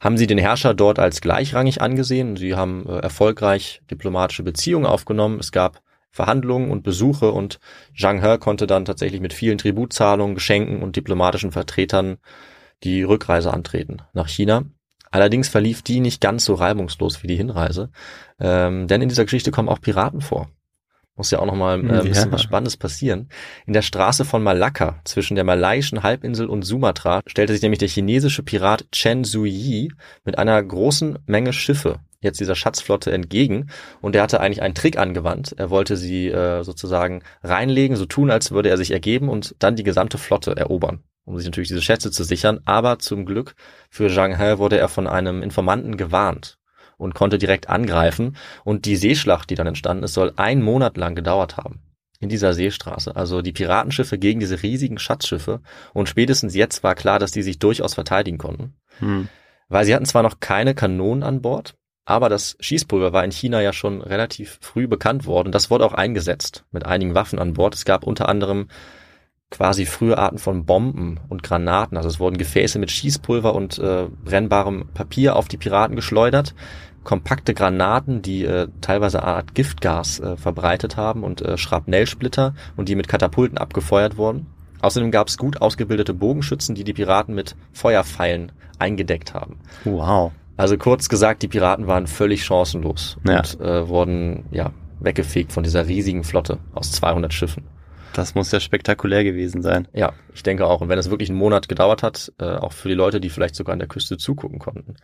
haben sie den Herrscher dort als gleichrangig angesehen. Sie haben äh, erfolgreich diplomatische Beziehungen aufgenommen. Es gab Verhandlungen und Besuche und Zhang He konnte dann tatsächlich mit vielen Tributzahlungen, Geschenken und diplomatischen Vertretern die Rückreise antreten nach China. Allerdings verlief die nicht ganz so reibungslos wie die Hinreise, ähm, denn in dieser Geschichte kommen auch Piraten vor. Muss ja auch nochmal äh, ein bisschen Ja. was Spannendes passieren. In der Straße von Malakka zwischen der malaiischen Halbinsel und Sumatra stellte sich nämlich der chinesische Pirat Chen Zuyi mit einer großen Menge Schiffe jetzt dieser Schatzflotte entgegen und er hatte eigentlich einen Trick angewandt. Er wollte sie äh, sozusagen reinlegen, so tun, als würde er sich ergeben und dann die gesamte Flotte erobern, um sich natürlich diese Schätze zu sichern. Aber zum Glück für Zhang He wurde er von einem Informanten gewarnt und konnte direkt angreifen. Und die Seeschlacht, die dann entstanden ist, soll ein Monat lang gedauert haben. In dieser Seestraße. Also die Piratenschiffe gegen diese riesigen Schatzschiffe. Und spätestens jetzt war klar, dass die sich durchaus verteidigen konnten. Hm. Weil sie hatten zwar noch keine Kanonen an Bord, aber das Schießpulver war in China ja schon relativ früh bekannt worden. Das wurde auch eingesetzt mit einigen Waffen an Bord. Es gab unter anderem quasi frühe Arten von Bomben und Granaten. Also es wurden Gefäße mit Schießpulver und äh, brennbarem Papier auf die Piraten geschleudert. Kompakte Granaten, die äh, teilweise eine Art Giftgas äh, verbreitet haben und äh, Schrapnellsplitter und die mit Katapulten abgefeuert wurden. Außerdem gab es gut ausgebildete Bogenschützen, die die Piraten mit Feuerpfeilen eingedeckt haben. Wow. Also kurz gesagt, die Piraten waren völlig chancenlos Ja. und äh, wurden ja weggefegt von dieser riesigen Flotte aus 200 Schiffen. Das muss ja spektakulär gewesen sein. Ja, ich denke auch. Und wenn es wirklich einen Monat gedauert hat, äh, auch für die Leute, die vielleicht sogar an der Küste zugucken konnten.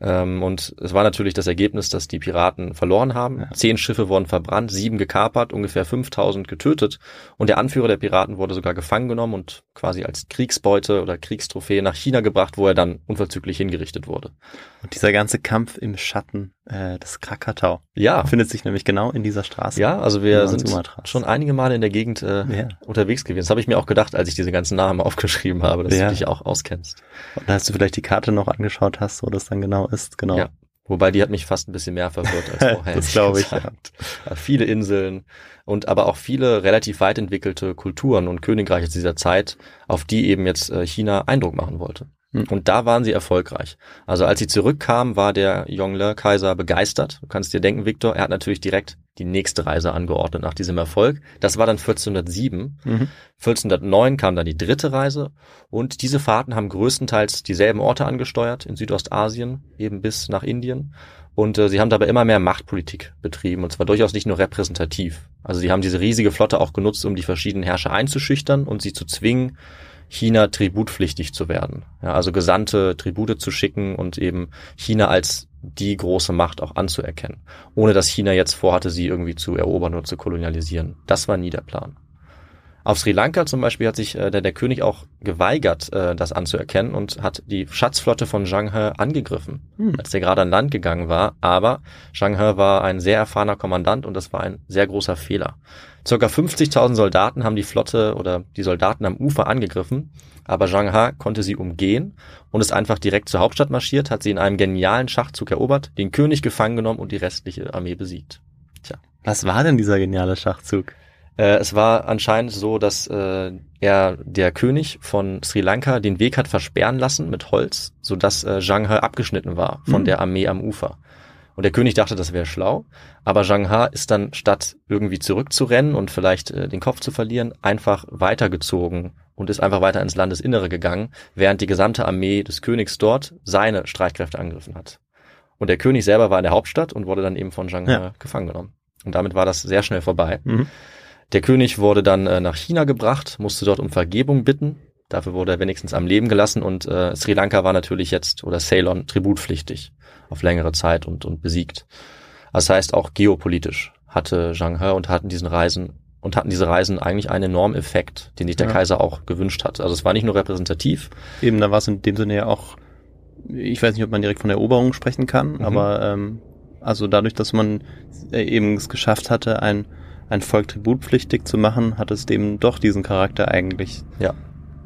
Ähm, und es war natürlich das Ergebnis, dass die Piraten verloren haben. Ja. Zehn Schiffe wurden verbrannt, sieben gekapert, ungefähr 5000 getötet. Und der Anführer der Piraten wurde sogar gefangen genommen und quasi als Kriegsbeute oder Kriegstrophäe nach China gebracht, wo er dann unverzüglich hingerichtet wurde. Und dieser ganze Kampf im Schatten äh, des Krakatau Ja, findet sich nämlich genau in dieser Straße. Ja, also wir sind schon einige Male in der Gegend äh, Ja. unterwegs gewesen. Das habe ich mir auch gedacht, als ich diese ganzen Namen aufgeschrieben habe, dass Ja. du dich auch auskennst. Und als du vielleicht die Karte noch angeschaut hast, wo das dann genau ist, genau. Ja. Wobei die hat mich fast ein bisschen mehr verwirrt als vorher. Das glaube ich. Ja, Viele Inseln und aber auch viele relativ weit entwickelte Kulturen und Königreiche dieser Zeit, auf die eben jetzt äh, China Eindruck machen wollte. Hm. Und da waren sie erfolgreich. Also als sie zurückkamen, war der Yongle-Kaiser begeistert. Du kannst dir denken, Viktor, er hat natürlich direkt die nächste Reise angeordnet nach diesem Erfolg. Das war dann 1407. Mhm. 1409 kam dann die dritte Reise und diese Fahrten haben größtenteils dieselben Orte angesteuert in Südostasien, eben bis nach Indien. Und äh, sie haben dabei immer mehr Machtpolitik betrieben und zwar durchaus nicht nur repräsentativ. Also sie haben diese riesige Flotte auch genutzt, um die verschiedenen Herrscher einzuschüchtern und sie zu zwingen, China tributpflichtig zu werden. Ja, also Gesandte Tribute zu schicken und eben China als die große Macht auch anzuerkennen, ohne dass China jetzt vorhatte, sie irgendwie zu erobern oder zu kolonialisieren. Das war nie der Plan. Auf Sri Lanka zum Beispiel hat sich äh, der, der König auch geweigert, äh, das anzuerkennen und hat die Schatzflotte von Zhang He angegriffen, Hm. als der gerade an Land gegangen war. Aber Zhang He war ein sehr erfahrener Kommandant und das war ein sehr großer Fehler. Circa 50.000 Soldaten haben die Flotte oder die Soldaten am Ufer angegriffen, aber Zhang He konnte sie umgehen und ist einfach direkt zur Hauptstadt marschiert, hat sie in einem genialen Schachzug erobert, den König gefangen genommen und die restliche Armee besiegt. Was war denn dieser geniale Schachzug? Äh, es war anscheinend so, dass äh, er, der König von Sri Lanka, den Weg hat versperren lassen mit Holz, sodass äh, Zhang He abgeschnitten war von Mhm. der Armee am Ufer. Und der König dachte, das wäre schlau, aber Zhang He ist dann statt irgendwie zurückzurennen und vielleicht äh, den Kopf zu verlieren, einfach weitergezogen und ist einfach weiter ins Landesinnere gegangen, während die gesamte Armee des Königs dort seine Streitkräfte angegriffen hat. Und der König selber war in der Hauptstadt und wurde dann eben von Zhang He Ja. gefangen genommen. Und damit war das sehr schnell vorbei. Mhm. Der König wurde dann äh, nach China gebracht, musste dort um Vergebung bitten. Dafür wurde er wenigstens am Leben gelassen und äh, Sri Lanka war natürlich jetzt oder Ceylon tributpflichtig auf längere Zeit und, und besiegt. Das heißt auch geopolitisch hatte Zhang He und hatten diesen Reisen und hatten diese Reisen eigentlich einen enormen Effekt, den sich der Ja. Kaiser auch gewünscht hat. Also es war nicht nur repräsentativ, Eben, da war es in dem Sinne ja auch, ich weiß nicht, ob man direkt von Eroberung sprechen kann, Mhm. aber ähm, also dadurch, dass man äh, eben es geschafft hatte, ein, ein Volk tributpflichtig zu machen, hat es dem doch diesen Charakter eigentlich Ja.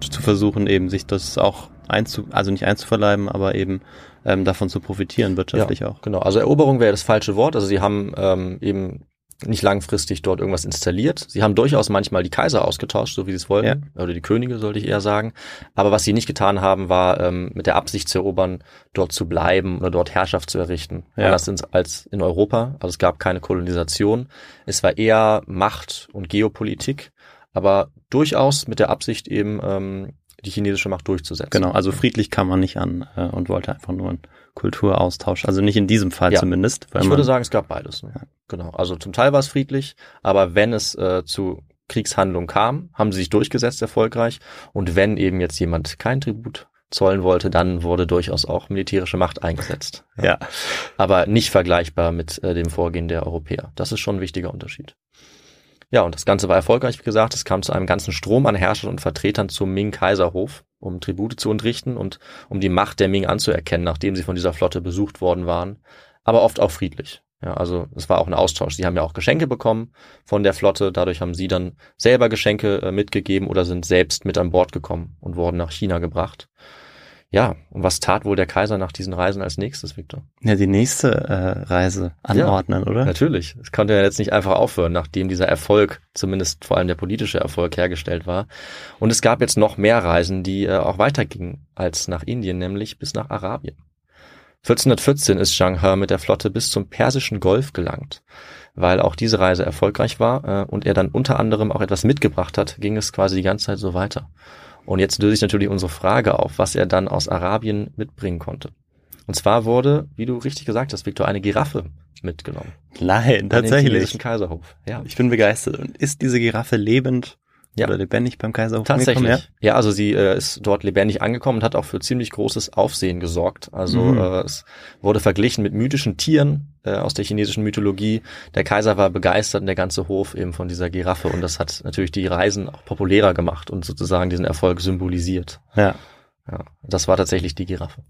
zu versuchen, eben sich das auch einzu, also nicht einzuverleiben, aber eben ähm, davon zu profitieren, wirtschaftlich auch. Genau, also Eroberung wäre das falsche Wort. Also sie haben ähm, eben nicht langfristig dort irgendwas installiert. Sie haben durchaus manchmal die Kaiser ausgetauscht, so wie sie es wollten, oder die Könige, sollte ich eher sagen. Aber was sie nicht getan haben, war ähm, mit der Absicht zu erobern, dort zu bleiben oder dort Herrschaft zu errichten. Ja. Anders als in Europa. Also es gab keine Kolonisation. Es war eher Macht und Geopolitik, aber durchaus mit der Absicht eben ähm, die chinesische Macht durchzusetzen. Genau, also friedlich kam man nicht an äh, und wollte einfach nur einen Kulturaustausch. Also nicht in diesem Fall Ja. zumindest. Ich würde sagen, es gab beides. Ne? Genau. Also zum Teil war es friedlich, aber wenn es äh, zu Kriegshandlungen kam, haben sie sich durchgesetzt erfolgreich. Und wenn eben jetzt jemand kein Tribut zollen wollte, dann wurde durchaus auch militärische Macht eingesetzt. ja. Aber nicht vergleichbar mit äh, dem Vorgehen der Europäer. Das ist schon ein wichtiger Unterschied. Ja, und das Ganze war erfolgreich, wie gesagt. Es kam zu einem ganzen Strom an Herrschern und Vertretern zum Ming-Kaiserhof, um Tribute zu entrichten und um die Macht der Ming anzuerkennen, nachdem sie von dieser Flotte besucht worden waren. Aber oft auch friedlich. Ja, also es war auch ein Austausch. Sie haben ja auch Geschenke bekommen von der Flotte. Dadurch haben sie dann selber Geschenke äh, mitgegeben oder sind selbst mit an Bord gekommen und wurden nach China gebracht. Ja, und was tat wohl der Kaiser nach diesen Reisen als nächstes, Victor? ja, die nächste äh, Reise anordnen, oder? Natürlich. Es konnte ja jetzt nicht einfach aufhören, nachdem dieser Erfolg, zumindest vor allem der politische Erfolg, hergestellt war. Und es gab jetzt noch mehr Reisen, die äh, auch weitergingen als nach Indien, nämlich bis nach Arabien. 1414 ist Zhang He mit der Flotte bis zum Persischen Golf gelangt. Weil auch diese Reise erfolgreich war äh, und er dann unter anderem auch etwas mitgebracht hat, ging es quasi die ganze Zeit so weiter. Und jetzt löse ich natürlich unsere Frage auf, was er dann aus Arabien mitbringen konnte. Und zwar wurde, wie du richtig gesagt hast, Victor, eine Giraffe mitgenommen. Nein, den tatsächlich. chinesischen Kaiserhof. Ja, Ich bin begeistert. Und ist diese Giraffe lebend Ja. oder lebendig beim Kaiserhof tatsächlich. angekommen? Ja? also sie äh, ist dort lebendig angekommen und hat auch für ziemlich großes Aufsehen gesorgt. Also Mhm. äh, es wurde verglichen mit mythischen Tieren äh, aus der chinesischen Mythologie. Der Kaiser war begeistert und der ganze Hof eben von dieser Giraffe und das hat natürlich die Reisen auch populärer gemacht und sozusagen diesen Erfolg symbolisiert. Ja. ja. Ja, das war tatsächlich die Giraffe.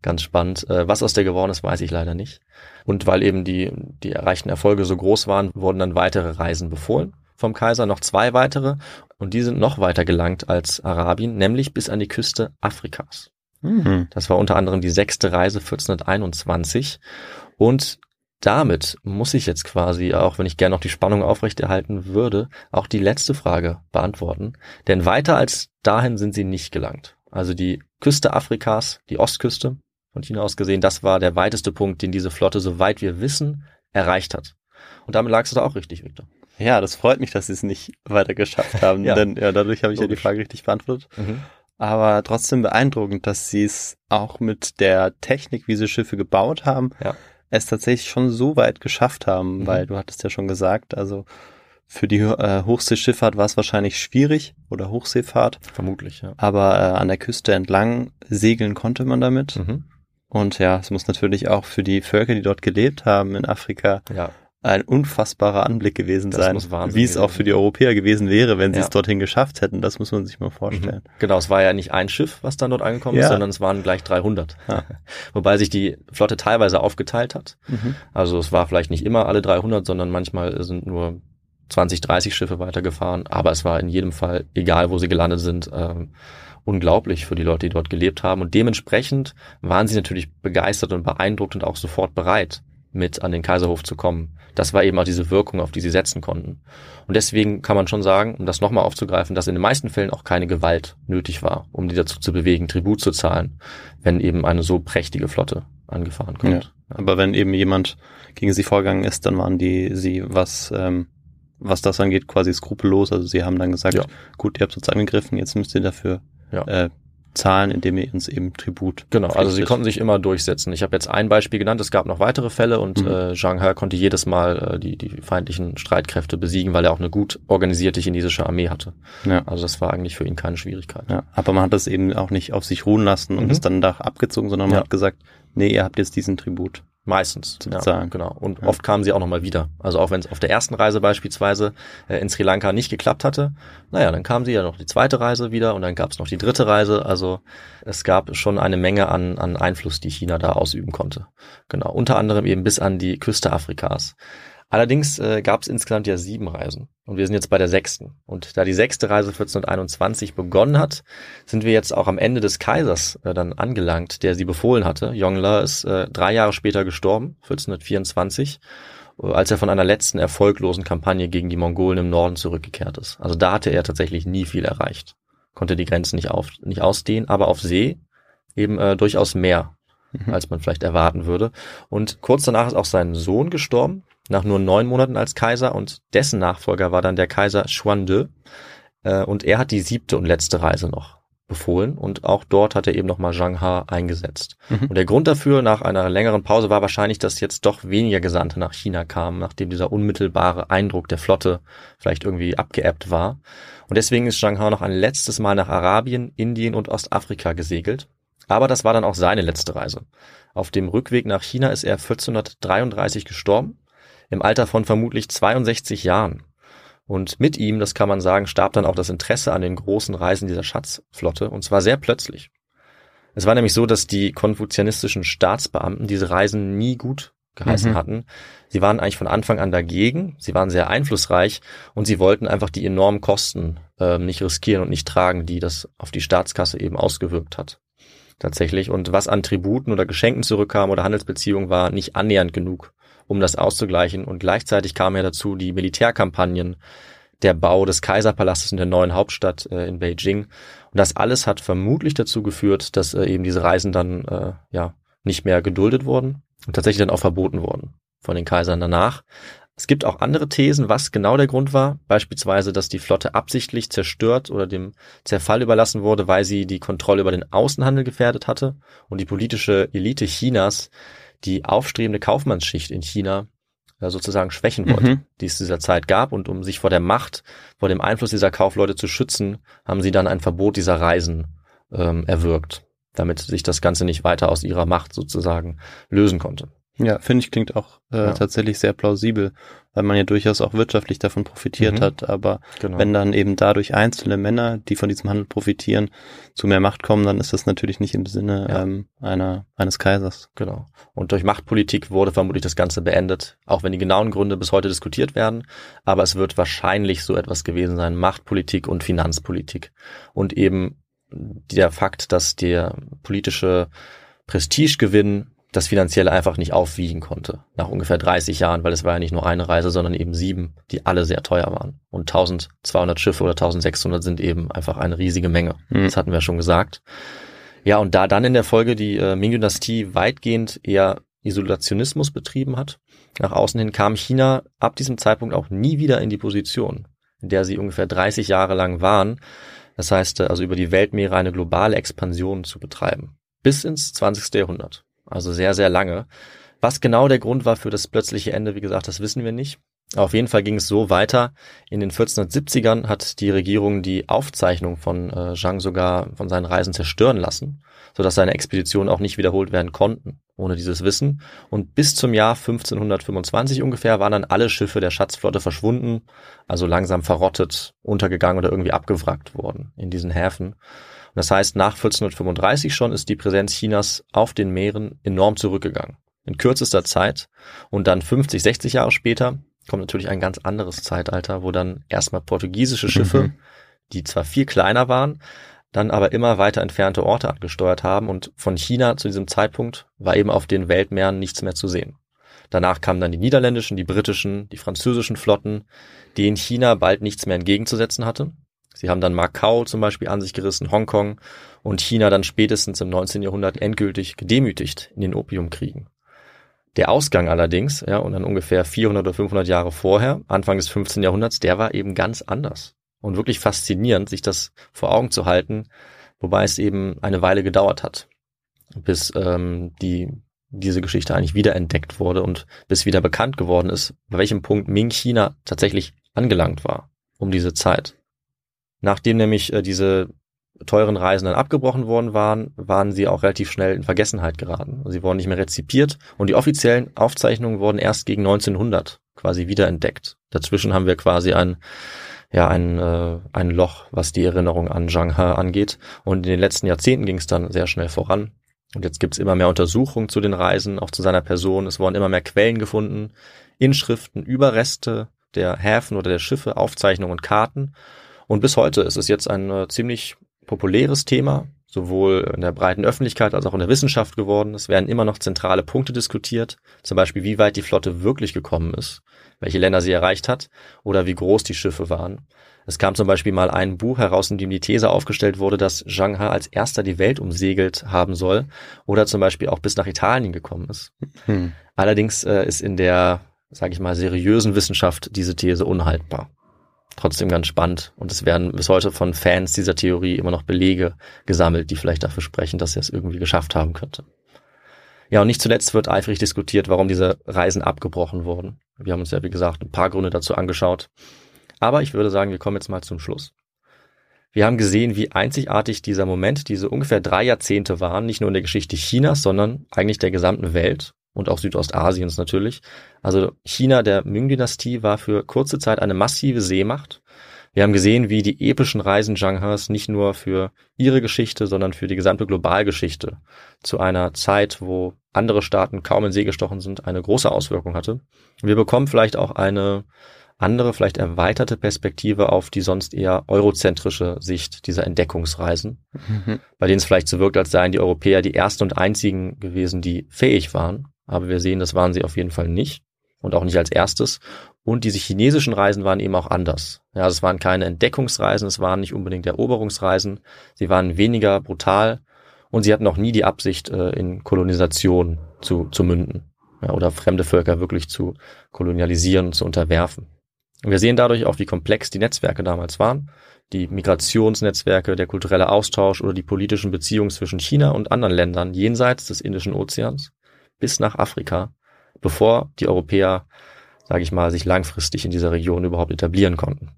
Ganz spannend. Äh, Was aus der geworden ist, weiß ich leider nicht. Und weil eben die, die erreichten Erfolge so groß waren, wurden dann weitere Reisen befohlen vom Kaiser, noch zwei weitere. Und die sind noch weiter gelangt als Arabien, nämlich bis an die Küste Afrikas. Mhm. Das war unter anderem die sechste Reise 1421. Und damit muss ich jetzt quasi, auch wenn ich gerne noch die Spannung aufrechterhalten würde, auch die letzte Frage beantworten. Denn weiter als dahin sind sie nicht gelangt. Also die Küste Afrikas, die Ostküste von China aus gesehen, das war der weiteste Punkt, den diese Flotte, soweit wir wissen, erreicht hat. Und damit lagst du da auch richtig, Victor. Ja, das freut mich, dass sie es nicht weiter geschafft haben, Ja. denn ja, dadurch habe ich ja die Logisch. Frage richtig beantwortet. Mhm. Aber trotzdem beeindruckend, dass sie es auch mit der Technik, wie sie Schiffe gebaut haben, Ja. es tatsächlich schon so weit geschafft haben, Mhm. weil du hattest ja schon gesagt, also für die äh, Hochseeschifffahrt war es wahrscheinlich schwierig oder Hochseefahrt, Vermutlich, ja. aber äh, an der Küste entlang segeln konnte man damit. Mhm. Und ja, es muss natürlich auch für die Völker, die dort gelebt haben in Afrika, Ja, ein unfassbarer Anblick gewesen Das sein, wie es auch für die Europäer gewesen wäre, wenn sie Ja. es dorthin geschafft hätten. Das muss man sich mal vorstellen. Genau, es war ja nicht ein Schiff, was dann dort angekommen ist, Ja. sondern es waren gleich 300. Ja. Wobei sich die Flotte teilweise aufgeteilt hat. Mhm. Also es war vielleicht nicht immer alle 300, sondern manchmal sind nur 20, 30 Schiffe weitergefahren. Aber es war in jedem Fall, egal wo sie gelandet sind, ähm, unglaublich für die Leute, die dort gelebt haben. Und dementsprechend waren sie natürlich begeistert und beeindruckt und auch sofort bereit, mit an den Kaiserhof zu kommen. Das war eben auch diese Wirkung, auf die sie setzen konnten. Und deswegen kann man schon sagen, um das nochmal aufzugreifen, dass in den meisten Fällen auch keine Gewalt nötig war, um die dazu zu bewegen, Tribut zu zahlen, wenn eben eine so prächtige Flotte angefahren kommt. Aber wenn eben jemand gegen sie vorgegangen ist, dann waren die sie was ähm, was das angeht quasi skrupellos. Also sie haben dann gesagt, Ja. gut, ihr habt uns angegriffen, jetzt müsst ihr dafür Ja. äh, zahlen, indem ihr uns eben Tribut. Genau, also sie konnten sich immer durchsetzen. Ich habe jetzt ein Beispiel genannt, es gab noch weitere Fälle und Mhm. äh, Zhang He konnte jedes Mal äh, die, die feindlichen Streitkräfte besiegen, weil er auch eine gut organisierte chinesische Armee hatte. Ja. Also das war eigentlich für ihn keine Schwierigkeit. Ja, aber man hat das eben auch nicht auf sich ruhen lassen und Mhm. es dann da abgezogen, sondern man Ja. hat gesagt, nee, ihr habt jetzt diesen Tribut. Meistens. Zu ja, genau. Und Ja. oft kamen sie auch nochmal wieder. Also auch wenn es auf der ersten Reise beispielsweise äh, in Sri Lanka nicht geklappt hatte, naja, dann kamen sie ja noch die zweite Reise wieder und dann gab es noch die dritte Reise. Also es gab schon eine Menge an, an Einfluss, die China da ausüben konnte. Genau. Unter anderem eben bis an die Küste Afrikas. Allerdings äh, gab es insgesamt ja sieben Reisen und wir sind jetzt bei der sechsten. Und da die sechste Reise 1421 begonnen hat, sind wir jetzt auch am Ende des Kaisers äh, dann angelangt, der sie befohlen hatte. Yongle ist äh, drei Jahre später gestorben, 1424, äh, als er von einer letzten erfolglosen Kampagne gegen die Mongolen im Norden zurückgekehrt ist. Also da hatte er tatsächlich nie viel erreicht, konnte die Grenzen nicht, auf, nicht ausdehnen, aber auf See eben äh, durchaus mehr, Mhm. als man vielleicht erwarten würde. Und kurz danach ist auch sein Sohn gestorben, nach nur neun Monaten als Kaiser und dessen Nachfolger war dann der Kaiser Xuande. Äh, und er hat die siebte und letzte Reise noch befohlen und auch dort hat er eben nochmal Zhang He eingesetzt. Mhm. Und der Grund dafür nach einer längeren Pause war wahrscheinlich, dass jetzt doch weniger Gesandte nach China kamen, nachdem dieser unmittelbare Eindruck der Flotte vielleicht irgendwie abgeebbt war. Und deswegen ist Zhang He noch ein letztes Mal nach Arabien, Indien und Ostafrika gesegelt. Aber das war dann auch seine letzte Reise. Auf dem Rückweg nach China ist er 1433 gestorben, im Alter von vermutlich 62 Jahren. Und mit ihm, das kann man sagen, starb dann auch das Interesse an den großen Reisen dieser Schatzflotte, und zwar sehr plötzlich. Es war nämlich so, dass die konfuzianistischen Staatsbeamten diese Reisen nie gut geheißen Mhm. hatten. Sie waren eigentlich von Anfang an dagegen, sie waren sehr einflussreich und sie wollten einfach die enormen Kosten ähm, nicht riskieren und nicht tragen, die das auf die Staatskasse eben ausgewirkt hat. Tatsächlich. Und was an Tributen oder Geschenken zurückkam oder Handelsbeziehungen war nicht annähernd genug, um das auszugleichen. Und gleichzeitig kam ja dazu die Militärkampagnen, der Bau des Kaiserpalastes in der neuen Hauptstadt äh, in Beijing. Und das alles hat vermutlich dazu geführt, dass äh, eben diese Reisen dann äh, ja nicht mehr geduldet wurden und tatsächlich dann auch verboten wurden von den Kaisern danach. Es gibt auch andere Thesen, was genau der Grund war. Beispielsweise, dass die Flotte absichtlich zerstört oder dem Zerfall überlassen wurde, weil sie die Kontrolle über den Außenhandel gefährdet hatte und die politische Elite Chinas die aufstrebende Kaufmannsschicht in China sozusagen schwächen wollte, Mhm. die es zu dieser Zeit gab. Und um sich vor der Macht, vor dem Einfluss dieser Kaufleute zu schützen, haben sie dann ein Verbot dieser Reisen ähm, erwirkt, damit sich das Ganze nicht weiter aus ihrer Macht sozusagen lösen konnte. Ja, finde ich klingt auch äh, Ja. tatsächlich sehr plausibel, weil man ja durchaus auch wirtschaftlich davon profitiert Mhm. hat. Aber Genau. wenn dann eben dadurch einzelne Männer, die von diesem Handel profitieren, zu mehr Macht kommen, dann ist das natürlich nicht im Sinne Ja. ähm, einer eines Kaisers. Genau. Und durch Machtpolitik wurde vermutlich das Ganze beendet, auch wenn die genauen Gründe bis heute diskutiert werden. Aber es wird wahrscheinlich so etwas gewesen sein, Machtpolitik und Finanzpolitik. Und eben der Fakt, dass der politische Prestigegewinn das Finanzielle einfach nicht aufwiegen konnte. Nach ungefähr 30 Jahren, weil es war ja nicht nur eine Reise, sondern eben sieben, die alle sehr teuer waren. Und 1200 Schiffe oder 1600 sind eben einfach eine riesige Menge. Mhm. Das hatten wir schon gesagt. Ja, und da dann in der Folge die äh, Ming-Dynastie weitgehend eher Isolationismus betrieben hat, Nach außen hin kam China ab diesem Zeitpunkt auch nie wieder in die Position, in der sie ungefähr 30 Jahre lang waren. Das heißt, also über die Weltmeere eine globale Expansion zu betreiben. Bis ins 20. Jahrhundert. Also sehr, sehr lange. Was genau der Grund war für das plötzliche Ende, wie gesagt, das wissen wir nicht. Auf jeden Fall ging es so weiter. In den 1470ern hat die Regierung die Aufzeichnung von äh, Zhang sogar von seinen Reisen zerstören lassen, sodass seine Expeditionen auch nicht wiederholt werden konnten, ohne dieses Wissen. Und bis zum Jahr 1525 ungefähr waren dann alle Schiffe der Schatzflotte verschwunden, also langsam verrottet, untergegangen oder irgendwie abgewrackt worden in diesen Häfen. Das heißt, nach 1435 schon ist die Präsenz Chinas auf den Meeren enorm zurückgegangen. In kürzester Zeit. Und dann 50, 60 Jahre später kommt natürlich ein ganz anderes Zeitalter, wo dann erstmal portugiesische Schiffe, mhm. die zwar viel kleiner waren, dann aber immer weiter entfernte Orte angesteuert haben und von China zu diesem Zeitpunkt war eben auf den Weltmeeren nichts mehr zu sehen. Danach kamen dann die niederländischen, die britischen, die französischen Flotten, denen China bald nichts mehr entgegenzusetzen hatte. Sie haben dann Macau zum Beispiel an sich gerissen, Hongkong und China dann spätestens im 19. Jahrhundert endgültig gedemütigt in den Opiumkriegen. Der Ausgang allerdings, ja, und dann ungefähr 400 oder 500 Jahre vorher, Anfang des 15. Jahrhunderts, der war eben ganz anders. Und wirklich faszinierend, sich das vor Augen zu halten, wobei es eben eine Weile gedauert hat, bis ähm, die diese Geschichte eigentlich wiederentdeckt wurde und bis wieder bekannt geworden ist, bei welchem Punkt Ming China tatsächlich angelangt war um diese Zeit. Nachdem nämlich äh, diese teuren Reisen dann abgebrochen worden waren, waren sie auch relativ schnell in Vergessenheit geraten. Sie wurden nicht mehr rezipiert und die offiziellen Aufzeichnungen wurden erst gegen 1900 quasi wiederentdeckt. Dazwischen haben wir quasi ein ja ein, äh, ein Loch, was die Erinnerung an Zhang He angeht. Und in den letzten Jahrzehnten ging es dann sehr schnell voran. Und jetzt gibt's immer mehr Untersuchungen zu den Reisen, auch zu seiner Person. Es wurden immer mehr Quellen gefunden, Inschriften, Überreste der Häfen oder der Schiffe, Aufzeichnungen und Karten. Und bis heute ist es jetzt ein äh, ziemlich populäres Thema, sowohl in der breiten Öffentlichkeit als auch in der Wissenschaft geworden. Es werden immer noch zentrale Punkte diskutiert, zum Beispiel wie weit die Flotte wirklich gekommen ist, welche Länder sie erreicht hat oder wie groß die Schiffe waren. Es kam zum Beispiel mal ein Buch heraus, in dem die These aufgestellt wurde, dass Zhang He als erster die Welt umsegelt haben soll oder zum Beispiel auch bis nach Italien gekommen ist. Hm. Allerdings äh, ist in der, sage ich mal, seriösen Wissenschaft diese These unhaltbar trotzdem ganz spannend. Und es werden bis heute von Fans dieser Theorie immer noch Belege gesammelt, die vielleicht dafür sprechen, dass er es irgendwie geschafft haben könnte. Ja, und nicht zuletzt wird eifrig diskutiert, warum diese Reisen abgebrochen wurden. Wir haben uns ja, wie gesagt, ein paar Gründe dazu angeschaut. Aber ich würde sagen, wir kommen jetzt mal zum Schluss. Wir haben gesehen, wie einzigartig dieser Moment, diese ungefähr drei Jahrzehnte waren, nicht nur in der Geschichte Chinas, sondern eigentlich der gesamten Welt und auch Südostasiens natürlich. Also China der Ming-Dynastie war für kurze Zeit eine massive Seemacht. Wir haben gesehen, wie die epischen Reisen Zhang He's nicht nur für ihre Geschichte, sondern für die gesamte Globalgeschichte zu einer Zeit, wo andere Staaten kaum in See gestochen sind, eine große Auswirkung hatte. Wir bekommen vielleicht auch eine andere, vielleicht erweiterte Perspektive auf die sonst eher eurozentrische Sicht dieser Entdeckungsreisen, mhm. bei denen es vielleicht so wirkt, als seien die Europäer die ersten und einzigen gewesen, die fähig waren, aber wir sehen, das waren sie auf jeden Fall nicht und auch nicht als erstes. Und diese chinesischen Reisen waren eben auch anders. Ja, es waren keine Entdeckungsreisen, es waren nicht unbedingt Eroberungsreisen, sie waren weniger brutal und sie hatten auch nie die Absicht, äh, in Kolonisation zu, zu münden ja, oder fremde Völker wirklich zu kolonialisieren zu unterwerfen. Und wir sehen dadurch auch, wie komplex die Netzwerke damals waren, die Migrationsnetzwerke, der kulturelle Austausch oder die politischen Beziehungen zwischen China und anderen Ländern jenseits des Indischen Ozeans bis nach Afrika, bevor die Europäer, sage ich mal, sich langfristig in dieser Region überhaupt etablieren konnten.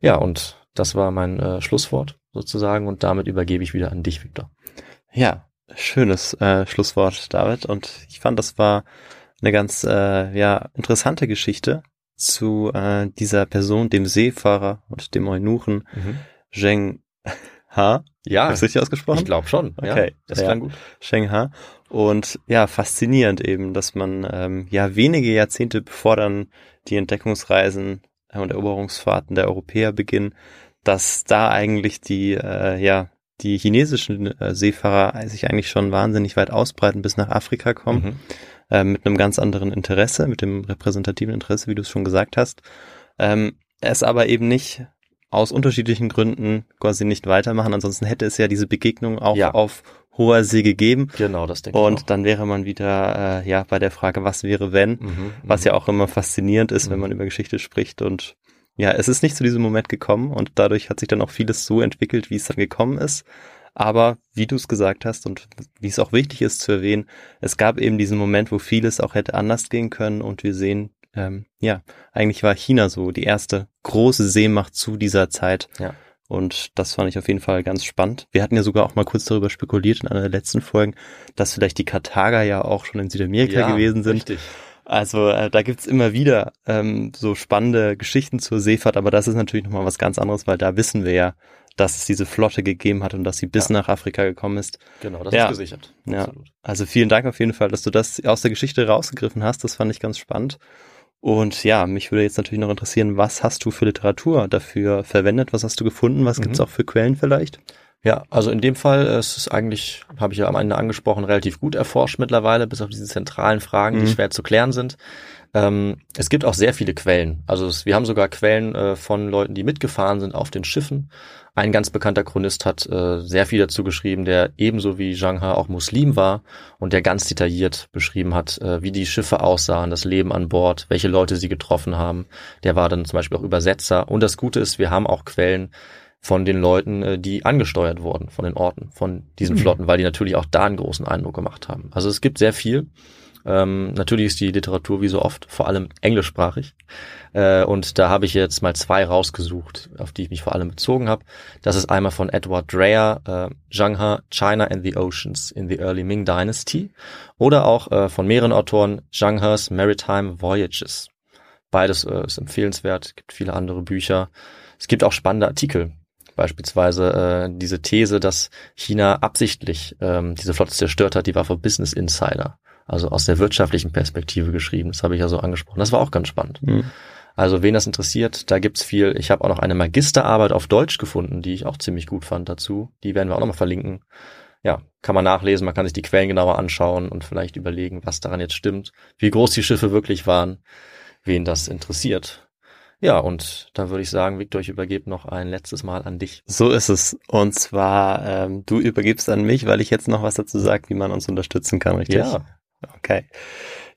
Ja, und das war mein äh, Schlusswort sozusagen und damit übergebe ich wieder an dich, Victor. Ja, schönes äh, Schlusswort, David. Und ich fand, das war eine ganz äh, ja interessante Geschichte zu äh, dieser Person, dem Seefahrer und dem Eunuchen mhm. Zheng Ha. Ja. Hast du richtig ausgesprochen? Ich glaube schon. Okay. Ja, das klang gut. Sheng Ha. Und ja, faszinierend eben, dass man ähm, ja wenige Jahrzehnte bevor dann die Entdeckungsreisen und Eroberungsfahrten der Europäer beginnen, dass da eigentlich die äh, ja die chinesischen äh, Seefahrer sich eigentlich schon wahnsinnig weit ausbreiten bis nach Afrika kommen, mhm. äh, mit einem ganz anderen Interesse, mit dem repräsentativen Interesse, wie du es schon gesagt hast. Ähm, es aber eben nicht aus unterschiedlichen Gründen quasi nicht weitermachen. Ansonsten hätte es ja diese Begegnung auch ja. auf hoher See gegeben. Genau, das denke ich Und auch. dann wäre man wieder äh, ja bei der Frage, was wäre wenn, Mhm, was mhm. ja auch immer faszinierend ist, wenn Mhm. man über Geschichte spricht. Und ja, es ist nicht zu diesem Moment gekommen und dadurch hat sich dann auch vieles so entwickelt, wie es dann gekommen ist. Aber wie du es gesagt hast und wie es auch wichtig ist zu erwähnen, es gab eben diesen Moment, wo vieles auch hätte anders gehen können und wir sehen, ähm, ja, eigentlich war China so die erste große Seemacht zu dieser Zeit. Ja. Und das fand ich auf jeden Fall ganz spannend. Wir hatten ja sogar auch mal kurz darüber spekuliert in einer der letzten Folgen, dass vielleicht die Karthager ja auch schon in Südamerika Ja, gewesen sind. Richtig. Also äh, da gibt's immer wieder ähm, so spannende Geschichten zur Seefahrt, aber das ist natürlich nochmal was ganz anderes, weil da wissen wir ja, dass es diese Flotte gegeben hat und dass sie bis Ja. nach Afrika gekommen ist. Genau, das Ja. ist gesichert. Ja. Absolut. Also vielen Dank auf jeden Fall, dass du das aus der Geschichte rausgegriffen hast. Das fand ich ganz spannend. Und ja, mich würde jetzt natürlich noch interessieren, was hast du für Literatur dafür verwendet? Was hast du gefunden? Was gibt's Mhm. auch für Quellen vielleicht? Ja, also in dem Fall äh, ist es eigentlich, habe ich ja am Ende angesprochen, relativ gut erforscht mittlerweile, bis auf diese zentralen Fragen, die Mhm. schwer zu klären sind. Ähm, es gibt auch sehr viele Quellen. Also es, wir haben sogar Quellen äh, von Leuten, die mitgefahren sind auf den Schiffen. Ein ganz bekannter Chronist hat äh, sehr viel dazu geschrieben, der ebenso wie Zhang He auch Muslim war und der ganz detailliert beschrieben hat, äh, wie die Schiffe aussahen, das Leben an Bord, welche Leute sie getroffen haben. Der war dann zum Beispiel auch Übersetzer. Und das Gute ist, wir haben auch Quellen, von den Leuten, äh, die angesteuert wurden, von den Orten, von diesen Mhm. Flotten, weil die natürlich auch da einen großen Eindruck gemacht haben. Also es gibt sehr viel. Ähm, natürlich ist die Literatur wie so oft vor allem englischsprachig. Äh, und da habe ich jetzt mal zwei rausgesucht, auf die ich mich vor allem bezogen habe. Das ist einmal von Edward Dreyer, äh, Zhang He, China and the Oceans in the Early Ming Dynasty. Oder auch äh, von mehreren Autoren Zhang He's Maritime Voyages. Beides äh, ist empfehlenswert, gibt viele andere Bücher. Es gibt auch spannende Artikel. Beispielsweise äh, diese These, dass China absichtlich ähm, diese Flotte zerstört hat, die war von Business Insider, also aus der wirtschaftlichen Perspektive geschrieben. Das habe ich ja so angesprochen. Das war auch ganz spannend. Mhm. Also wen das interessiert, da gibt's viel. Ich habe auch noch eine Magisterarbeit auf Deutsch gefunden, die ich auch ziemlich gut fand dazu. Die werden wir auch nochmal verlinken. Ja, kann man nachlesen, man kann sich die Quellen genauer anschauen und vielleicht überlegen, was daran jetzt stimmt, wie groß die Schiffe wirklich waren, wen das interessiert. Ja, und da würde ich sagen, Victor, ich übergebe noch ein letztes Mal an dich. So ist es. Und zwar, ähm, du übergibst an mich, weil ich jetzt noch was dazu sage, wie man uns unterstützen kann, richtig? Ja. Okay.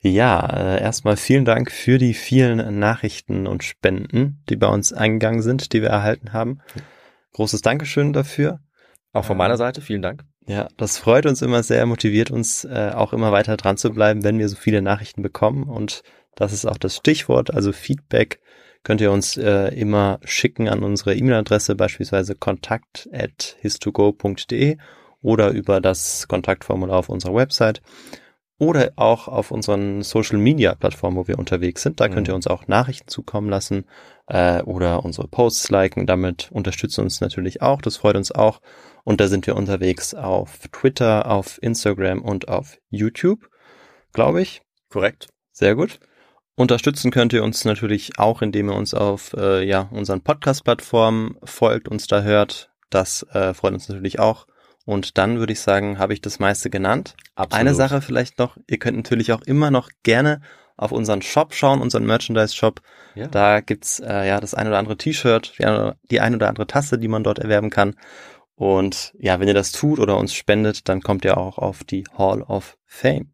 Ja, äh, erstmal vielen Dank für die vielen Nachrichten und Spenden, die bei uns eingegangen sind, die wir erhalten haben. Großes Dankeschön dafür. Auch von meiner Seite, vielen Dank. Ja, das freut uns immer sehr, motiviert uns äh, auch immer weiter dran zu bleiben, wenn wir so viele Nachrichten bekommen. Und das ist auch das Stichwort, also Feedback könnt ihr uns äh, immer schicken an unsere E-Mail-Adresse, beispielsweise kontakt.histogo.de oder über das Kontaktformular auf unserer Website oder auch auf unseren Social-Media-Plattformen, wo wir unterwegs sind. Da könnt ihr Mhm. uns auch Nachrichten zukommen lassen äh, oder unsere Posts liken. Damit unterstützt uns natürlich auch. Das freut uns auch. Und da sind wir unterwegs auf Twitter, auf Instagram und auf YouTube, glaube ich. Korrekt. Sehr gut. Unterstützen könnt ihr uns natürlich auch, indem ihr uns auf äh, ja, unseren Podcast-Plattformen folgt, uns da hört. Das äh, freut uns natürlich auch. Und dann würde ich sagen, habe ich das meiste genannt. Absolut. Eine Sache vielleicht noch, ihr könnt natürlich auch immer noch gerne auf unseren Shop schauen, unseren Merchandise-Shop. Ja. Da gibt's äh, ja das ein oder andere T-Shirt, die, ein oder andere Tasse, die man dort erwerben kann. Und ja, wenn ihr das tut oder uns spendet, dann kommt ihr auch auf die Hall of Fame.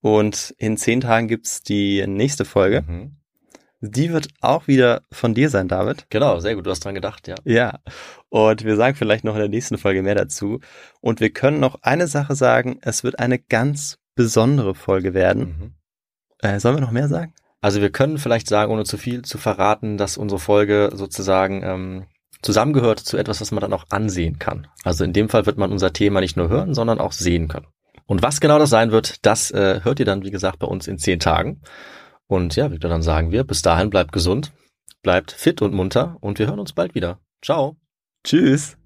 Und in zehn Tagen gibt's die nächste Folge. Mhm. Die wird auch wieder von dir sein, David. Genau, sehr gut, du hast dran gedacht, ja. Ja. Und wir sagen vielleicht noch in der nächsten Folge mehr dazu. Und wir können noch eine Sache sagen. Es wird eine ganz besondere Folge werden. Mhm. Äh, sollen wir noch mehr sagen? Also wir können vielleicht sagen, ohne zu viel zu verraten, dass unsere Folge sozusagen ähm, zusammengehört zu etwas, was man dann auch ansehen kann. Also in dem Fall wird man unser Thema nicht nur hören, sondern auch sehen können. Und was genau das sein wird, das äh, hört ihr dann, wie gesagt, bei uns in zehn Tagen. Und ja, Victor, dann sagen wir, bis dahin bleibt gesund, bleibt fit und munter und wir hören uns bald wieder. Ciao. Tschüss.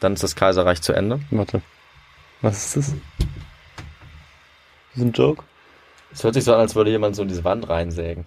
Dann ist das Kaiserreich zu Ende. Warte. Was ist das? Das ist ein Joke? Es hört sich so an, als würde jemand so in diese Wand reinsägen.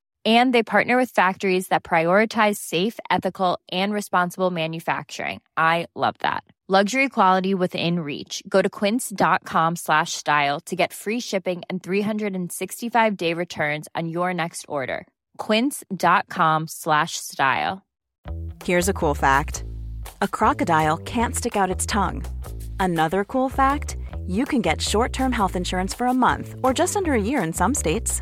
And they partner with factories that prioritize safe, ethical, and responsible manufacturing. I love that. Luxury quality within reach. Go to quince.com slash style to get free shipping and 365 day returns on your next order. Quince.com slash style. Here's a cool fact a crocodile can't stick out its tongue. Another cool fact you can get short term health insurance for a month or just under a year in some states.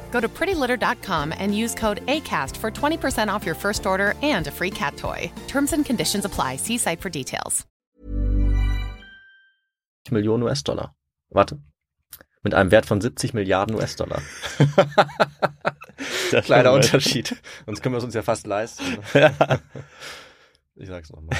Go to prettylitter.com and use code ACAST for 20% off your first order and a free cat toy. Terms and conditions apply. See site for details. Millionen US-Dollar. Warte. Mit einem Wert von 70 Milliarden US-Dollar. Kleiner Unterschied. Sonst können wir es uns ja fast leisten. Ja. Ich sag's nochmal.